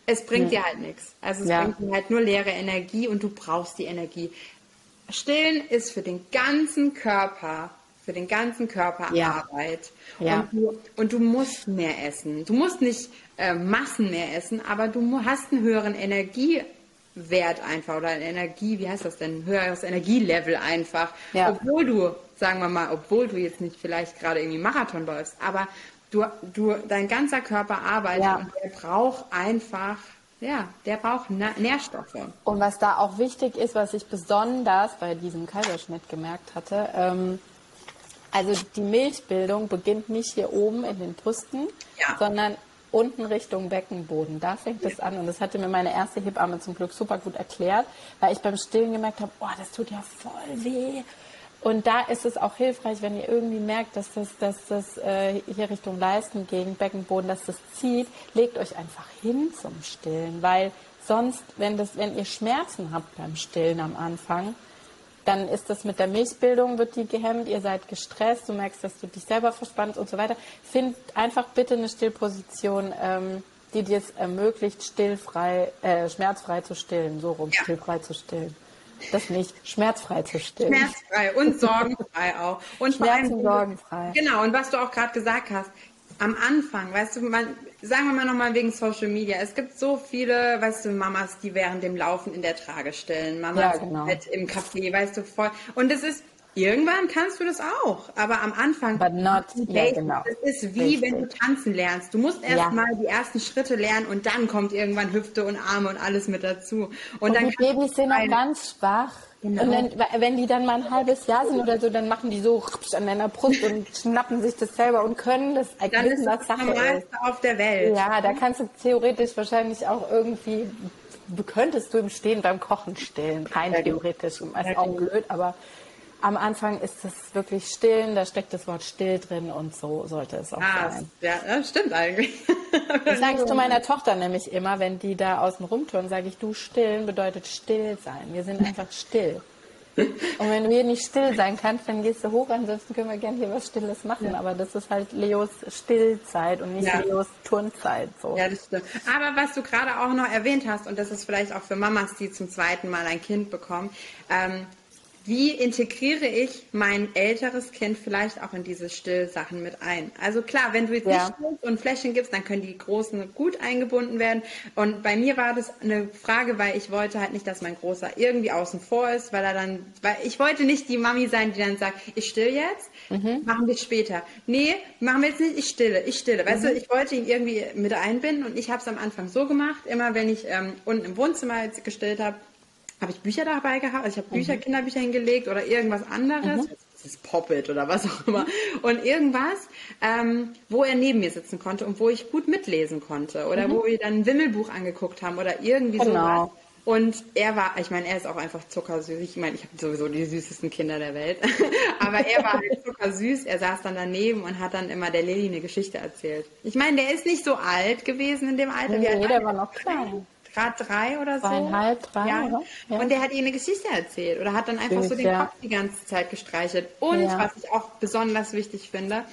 es bringt ja. dir halt nichts. Also es ja. bringt dir halt nur leere Energie und du brauchst die Energie. Stillen ist für den ganzen Körper, für den ganzen Körper ja. Arbeit. Und, du, und du musst mehr essen. Du musst nicht äh, Massen mehr essen, aber du hast einen höheren Energie, Wert einfach oder Energie, wie heißt das denn, höheres Energielevel einfach. Obwohl du, sagen wir mal, obwohl du jetzt nicht vielleicht gerade irgendwie Marathon läufst, aber du, du, dein ganzer Körper arbeitet ja. und der braucht einfach, ja, der braucht Nährstoffe. Und was da auch wichtig ist, was ich besonders bei diesem Kaiserschnitt gemerkt hatte, ähm, also die Milchbildung beginnt nicht hier oben in den Brüsten, ja. sondern unten Richtung Beckenboden. Da fängt es an. Und das hatte mir meine erste Hebamme zum Glück super gut erklärt, weil ich beim Stillen gemerkt habe, oh, das tut ja voll weh. Und da ist es auch hilfreich, wenn ihr irgendwie merkt, dass das, dass das äh, hier Richtung Leisten gegen Beckenboden, dass das zieht, legt euch einfach hin zum Stillen, weil sonst, wenn das, wenn ihr Schmerzen habt beim Stillen am Anfang, dann ist das mit der Milchbildung, wird die gehemmt, ihr seid gestresst, du merkst, dass du dich selber verspannst und so weiter. Find einfach bitte eine Stillposition, ähm, die dir es ermöglicht, stillfrei, äh, schmerzfrei zu stillen, so rum, ja. stillfrei zu stillen. Das nicht, schmerzfrei zu stillen. Schmerzfrei und sorgenfrei auch. Und Schmerz und sorgenfrei. Genau, und was du auch gerade gesagt hast, am Anfang, weißt du, man, sagen wir mal nochmal wegen Social Media. Es gibt so viele, weißt du, Mamas, die während dem Laufen in der Trage stellen, Mamas ja, genau. halt im Café, weißt du, voll. Und es ist, irgendwann kannst du das auch, aber am Anfang. But not, ja, genau. Das ist wie, Richtig. wenn du tanzen lernst. Du musst erst ja. mal die ersten Schritte lernen und dann kommt irgendwann Hüfte und Arme und alles mit dazu. Und, und dann die Babys sind noch ganz schwach. Genau. Und dann, wenn die dann mal ein halbes Jahr sind oder so, dann machen die so an deiner Brust und schnappen sich das selber und können das dann ist das Sache ist. auf der Welt. Ja, da kannst du theoretisch wahrscheinlich auch irgendwie, könntest du im Stehen beim Kochen stillen, rein theoretisch. Ist auch blöd, aber am Anfang ist es wirklich stillen, da steckt das Wort still drin und so sollte es auch ah, sein. Ja, das stimmt eigentlich. Ich sage zu meiner Tochter nämlich immer, wenn die da außen rumtouren, sage ich, du stillen bedeutet still sein. Wir sind einfach still. Und wenn du hier nicht still sein kannst, dann gehst du hoch, ansonsten können wir gerne hier was Stilles machen. Ja. Aber das ist halt Leos Stillzeit und nicht ja. Leos Turnzeit. So. Ja, das stimmt. Aber was du gerade auch noch erwähnt hast, und das ist vielleicht auch für Mamas, die zum zweiten Mal ein Kind bekommen, ähm, wie integriere ich mein älteres Kind vielleicht auch in diese Stillsachen mit ein? Also klar, wenn du jetzt ja. nicht stillst und Fläschchen gibst, dann können die Großen gut eingebunden werden. Und bei mir war das eine Frage, weil ich wollte halt nicht, dass mein Großer irgendwie außen vor ist, weil er dann, weil ich wollte nicht die Mami sein, die dann sagt, ich still jetzt, mhm. machen wir später. Nee, machen wir jetzt nicht, ich stille, ich stille. Mhm. Weißt du, mhm. ich wollte ihn irgendwie mit einbinden und ich habe es am Anfang so gemacht, immer wenn ich ähm, unten im Wohnzimmer jetzt gestillt habe, habe ich Bücher dabei gehabt. Also ich habe Bücher, mhm. Kinderbücher hingelegt oder irgendwas anderes. Mhm. Das ist Poppet oder was auch immer. Und irgendwas, ähm, wo er neben mir sitzen konnte und wo ich gut mitlesen konnte. Oder mhm. wo wir dann ein Wimmelbuch angeguckt haben oder irgendwie genau. sowas. Und er war, ich meine, er ist auch einfach zuckersüß. Ich meine, ich habe sowieso die süßesten Kinder der Welt. Aber er war halt zuckersüß. Er saß dann daneben und hat dann immer der Lilly eine Geschichte erzählt. Ich meine, der ist nicht so alt gewesen in dem Alter. Nee, der war noch klein gerade drei oder so. Zweieinhalb, drei, ja. ja. Und der hat ihr eine Geschichte erzählt oder hat dann einfach Süß, so den ja. Kopf die ganze Zeit gestreichelt. Und ja. was ich auch besonders wichtig finde,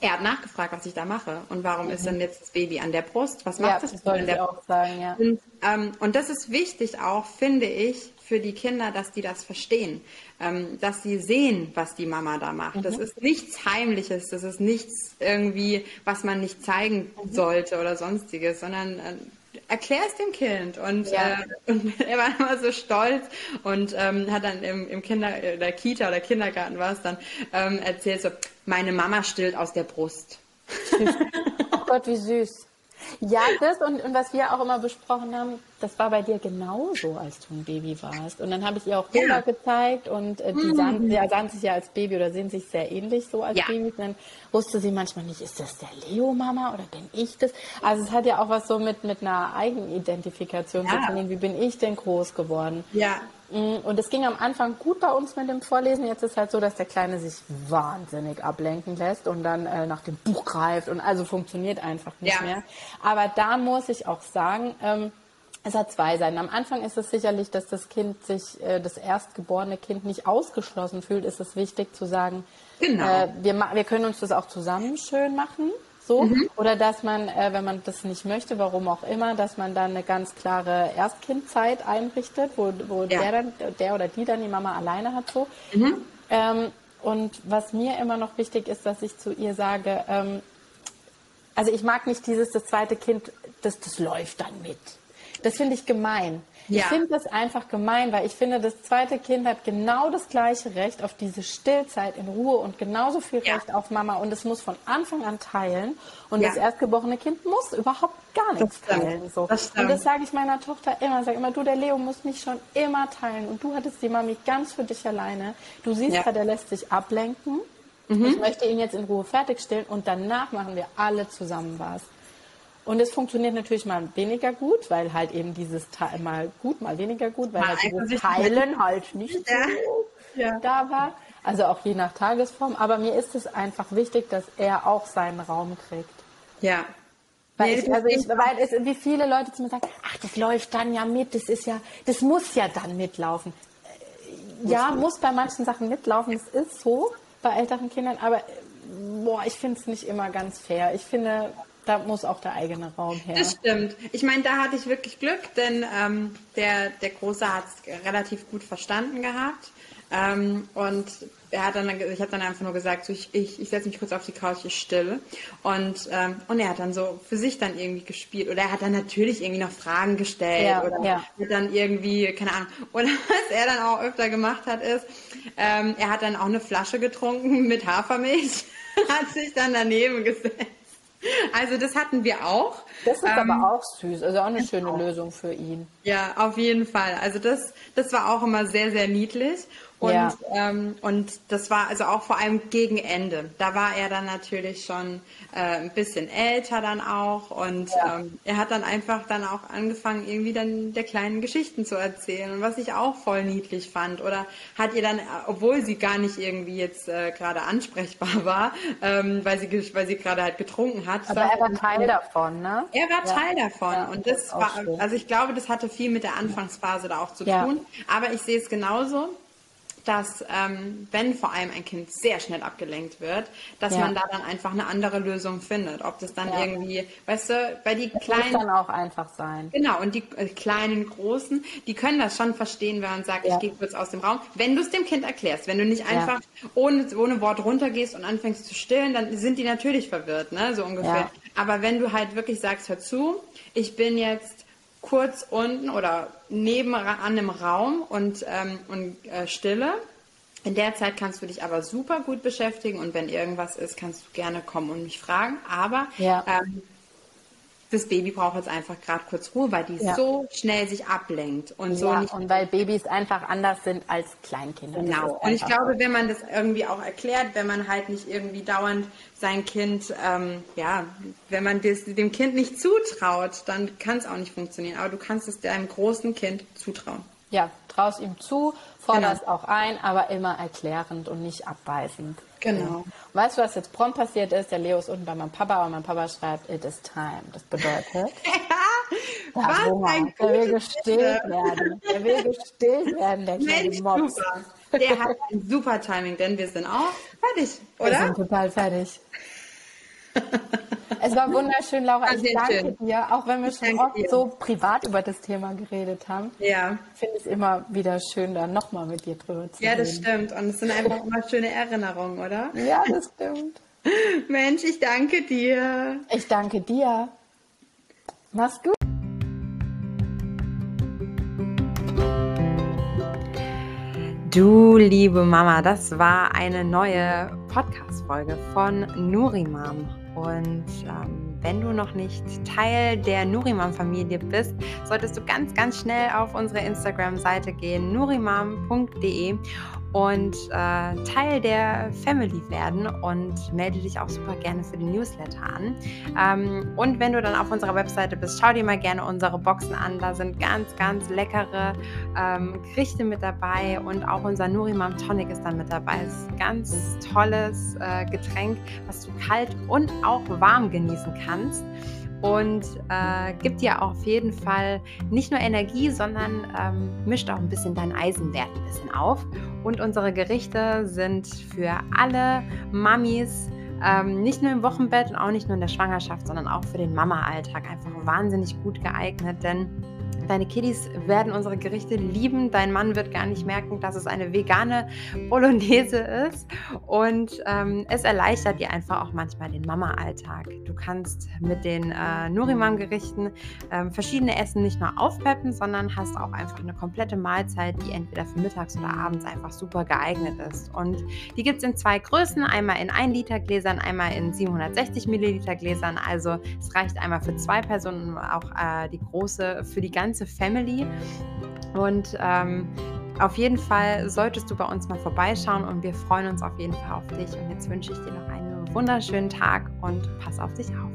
er hat nachgefragt, was ich da mache und warum mhm. ist denn jetzt das Baby an der Brust? Was macht das, das an der Brust? Sagen, ja. und, ähm, und das ist wichtig auch, finde ich, für die Kinder, dass die das verstehen, ähm, dass sie sehen, was die Mama da macht. Mhm. Das ist nichts Heimliches, das ist nichts irgendwie, was man nicht zeigen mhm. sollte oder sonstiges, sondern äh, erklär es dem Kind. Und, ja. äh, und er war immer so stolz und ähm, hat dann im, im Kinder, der Kita oder Kindergarten war es dann, ähm, erzählt so, meine Mama stillt aus der Brust. oh Gott, wie süß. Ja, das und, und was wir auch immer besprochen haben, das war bei dir genauso, als du ein Baby warst. Und dann habe ich ihr auch Bilder ja. gezeigt und äh, die mhm. sahen, ja, sahen sich ja als Baby oder sehen sich sehr ähnlich so als ja. Babys. dann wusste sie manchmal nicht, ist das der Leo-Mama oder bin ich das? Also es hat ja auch was so mit, mit einer Eigenidentifikation ja. zu tun. Wie bin ich denn groß geworden? Ja. Mm, und es ging am Anfang gut bei uns mit dem Vorlesen. Jetzt ist halt so, dass der Kleine sich wahnsinnig ablenken lässt und dann äh, nach dem Buch greift und also funktioniert einfach nicht ja. mehr. Aber da muss ich auch sagen, ähm, es hat zwei Seiten. Am Anfang ist es sicherlich, dass das Kind sich, äh, das erstgeborene Kind nicht ausgeschlossen fühlt. Ist es wichtig zu sagen, genau. äh, wir, wir können uns das auch zusammen schön machen. So. Mhm. Oder dass man, äh, wenn man das nicht möchte, warum auch immer, dass man dann eine ganz klare Erstkindzeit einrichtet, wo, wo ja. der, dann, der oder die dann die Mama alleine hat. So. Mhm. Ähm, und was mir immer noch wichtig ist, dass ich zu ihr sage, ähm, also ich mag nicht dieses, das zweite Kind, das, das läuft dann mit. Das finde ich gemein. Ja. Ich finde das einfach gemein, weil ich finde, das zweite Kind hat genau das gleiche Recht auf diese Stillzeit in Ruhe und genauso viel ja. Recht auf Mama und es muss von Anfang an teilen und ja. das erstgeborene Kind muss überhaupt gar nichts teilen. So. Das und das sage ich meiner Tochter immer, sage immer, du, der Leo muss mich schon immer teilen und du hattest die Mami ganz für dich alleine. Du siehst ja, der lässt sich ablenken. Mhm. Ich möchte ihn jetzt in Ruhe fertigstellen und danach machen wir alle zusammen was. Und es funktioniert natürlich mal weniger gut, weil halt eben dieses Teil mal gut, mal weniger gut, weil mal halt dieses Teilen halt nicht ja. so ja. da war. Also auch je nach Tagesform. Aber mir ist es einfach wichtig, dass er auch seinen Raum kriegt. Ja. Weil, nee, ich, also ich, weil es, wie viele Leute zu mir sagen, ach, das läuft dann ja mit, das ist ja, das muss ja dann mitlaufen. Ja, muss bei manchen Sachen mitlaufen, es ist so bei älteren Kindern, aber boah, ich finde es nicht immer ganz fair. Ich finde, da muss auch der eigene Raum her. Das stimmt. Ich meine, da hatte ich wirklich Glück, denn ähm, der, der Große hat es relativ gut verstanden gehabt. Ähm, und er hat dann, ich habe dann einfach nur gesagt, so ich, ich, ich setze mich kurz auf die Couch, ich still. Und, ähm, und er hat dann so für sich dann irgendwie gespielt. Oder er hat dann natürlich irgendwie noch Fragen gestellt. Ja, oder ja. hat dann irgendwie, keine Ahnung. Oder was er dann auch öfter gemacht hat, ist, ähm, er hat dann auch eine Flasche getrunken mit Hafermilch. hat sich dann daneben gesetzt also das hatten wir auch. Das ist ähm, aber auch süß, also auch eine schöne auch. Lösung für ihn. Ja, auf jeden Fall. Also das, das war auch immer sehr, sehr niedlich. Und, ja. ähm, und das war also auch vor allem gegen Ende. Da war er dann natürlich schon äh, ein bisschen älter dann auch und ja. ähm, er hat dann einfach dann auch angefangen, irgendwie dann der kleinen Geschichten zu erzählen, was ich auch voll niedlich fand. Oder hat ihr dann, obwohl sie gar nicht irgendwie jetzt äh, gerade ansprechbar war, ähm, weil sie weil sie gerade halt getrunken hat. Aber er war Teil davon, ne? Er war ja. Teil davon und das, das war, also ich glaube, das hatte viel mit der Anfangsphase da auch zu tun. Aber ich sehe es genauso dass ähm, wenn vor allem ein Kind sehr schnell abgelenkt wird, dass ja. man da dann einfach eine andere Lösung findet. Ob das dann ja. irgendwie, weißt du, bei die das kleinen. Muss dann auch einfach sein. Genau, und die äh, kleinen, großen, die können das schon verstehen, wenn man sagt, ja. ich gehe kurz aus dem Raum. Wenn du es dem Kind erklärst, wenn du nicht einfach ohne, ohne Wort runtergehst und anfängst zu stillen, dann sind die natürlich verwirrt, ne, so ungefähr. Aber wenn du halt wirklich sagst, hör zu, ich bin jetzt kurz unten oder nebenan einem Raum und, ähm, und äh, Stille. In der Zeit kannst du dich aber super gut beschäftigen und wenn irgendwas ist, kannst du gerne kommen und mich fragen. Aber ja. ähm, das Baby braucht jetzt einfach gerade kurz Ruhe, weil die ja. so schnell sich ablenkt und so ja, nicht. Und weil Babys einfach anders sind als Kleinkinder. Genau. Und ich glaube, wenn man das irgendwie auch erklärt, wenn man halt nicht irgendwie dauernd sein Kind, ähm, ja, wenn man das, dem Kind nicht zutraut, dann kann es auch nicht funktionieren. Aber du kannst es deinem großen Kind zutrauen. Ja, traust ihm zu, forderst genau. auch ein, aber immer erklärend und nicht abweisend. Genau. Weißt du, was jetzt prompt passiert ist? Der Leo ist unten bei meinem Papa und mein Papa schreibt, it is time. Das bedeutet, ja, was ein der will gestillt werden. Der will gestillt werden, der kleine Mensch, Mops. Super. Der hat ein super Timing, denn wir sind auch fertig, oder? Wir sind total fertig. Es war wunderschön, Laura. Ich danke schön. dir, auch wenn wir ich schon oft dir. so privat über das Thema geredet haben. Ja. Finde es immer wieder schön, da nochmal mit dir drüber zu reden. Ja, das stimmt. Und es sind einfach immer schöne Erinnerungen, oder? Ja, das stimmt. Mensch, ich danke dir. Ich danke dir. Mach's gut. Du liebe Mama, das war eine neue Podcast-Folge von Nurimam. Und ähm, wenn du noch nicht Teil der Nurimam-Familie bist, solltest du ganz, ganz schnell auf unsere Instagram-Seite gehen, nurimam.de und äh, Teil der Family werden und melde dich auch super gerne für den Newsletter an. Ähm, und wenn du dann auf unserer Webseite bist, schau dir mal gerne unsere Boxen an. Da sind ganz, ganz leckere ähm, Gerichte mit dabei und auch unser Nurimam Tonic ist dann mit dabei. Ist ein ganz tolles äh, Getränk, was du kalt und auch warm genießen kannst und äh, gibt dir auf jeden Fall nicht nur Energie, sondern ähm, mischt auch ein bisschen deinen Eisenwert ein bisschen auf. Und unsere Gerichte sind für alle Mamis, ähm, nicht nur im Wochenbett und auch nicht nur in der Schwangerschaft, sondern auch für den Mama-Alltag einfach wahnsinnig gut geeignet, denn Deine Kiddies werden unsere Gerichte lieben. Dein Mann wird gar nicht merken, dass es eine vegane Bolognese ist. Und ähm, es erleichtert dir einfach auch manchmal den Mama-Alltag. Du kannst mit den äh, Nurimam-Gerichten äh, verschiedene Essen nicht nur aufpeppen, sondern hast auch einfach eine komplette Mahlzeit, die entweder für mittags oder abends einfach super geeignet ist. Und die gibt es in zwei Größen: einmal in 1 Liter Gläsern, einmal in 760 Milliliter Gläsern. Also es reicht einmal für zwei Personen, auch äh, die große für die ganze ganze Family. Und ähm, auf jeden Fall solltest du bei uns mal vorbeischauen und wir freuen uns auf jeden Fall auf dich. Und jetzt wünsche ich dir noch einen wunderschönen Tag und pass auf dich auf.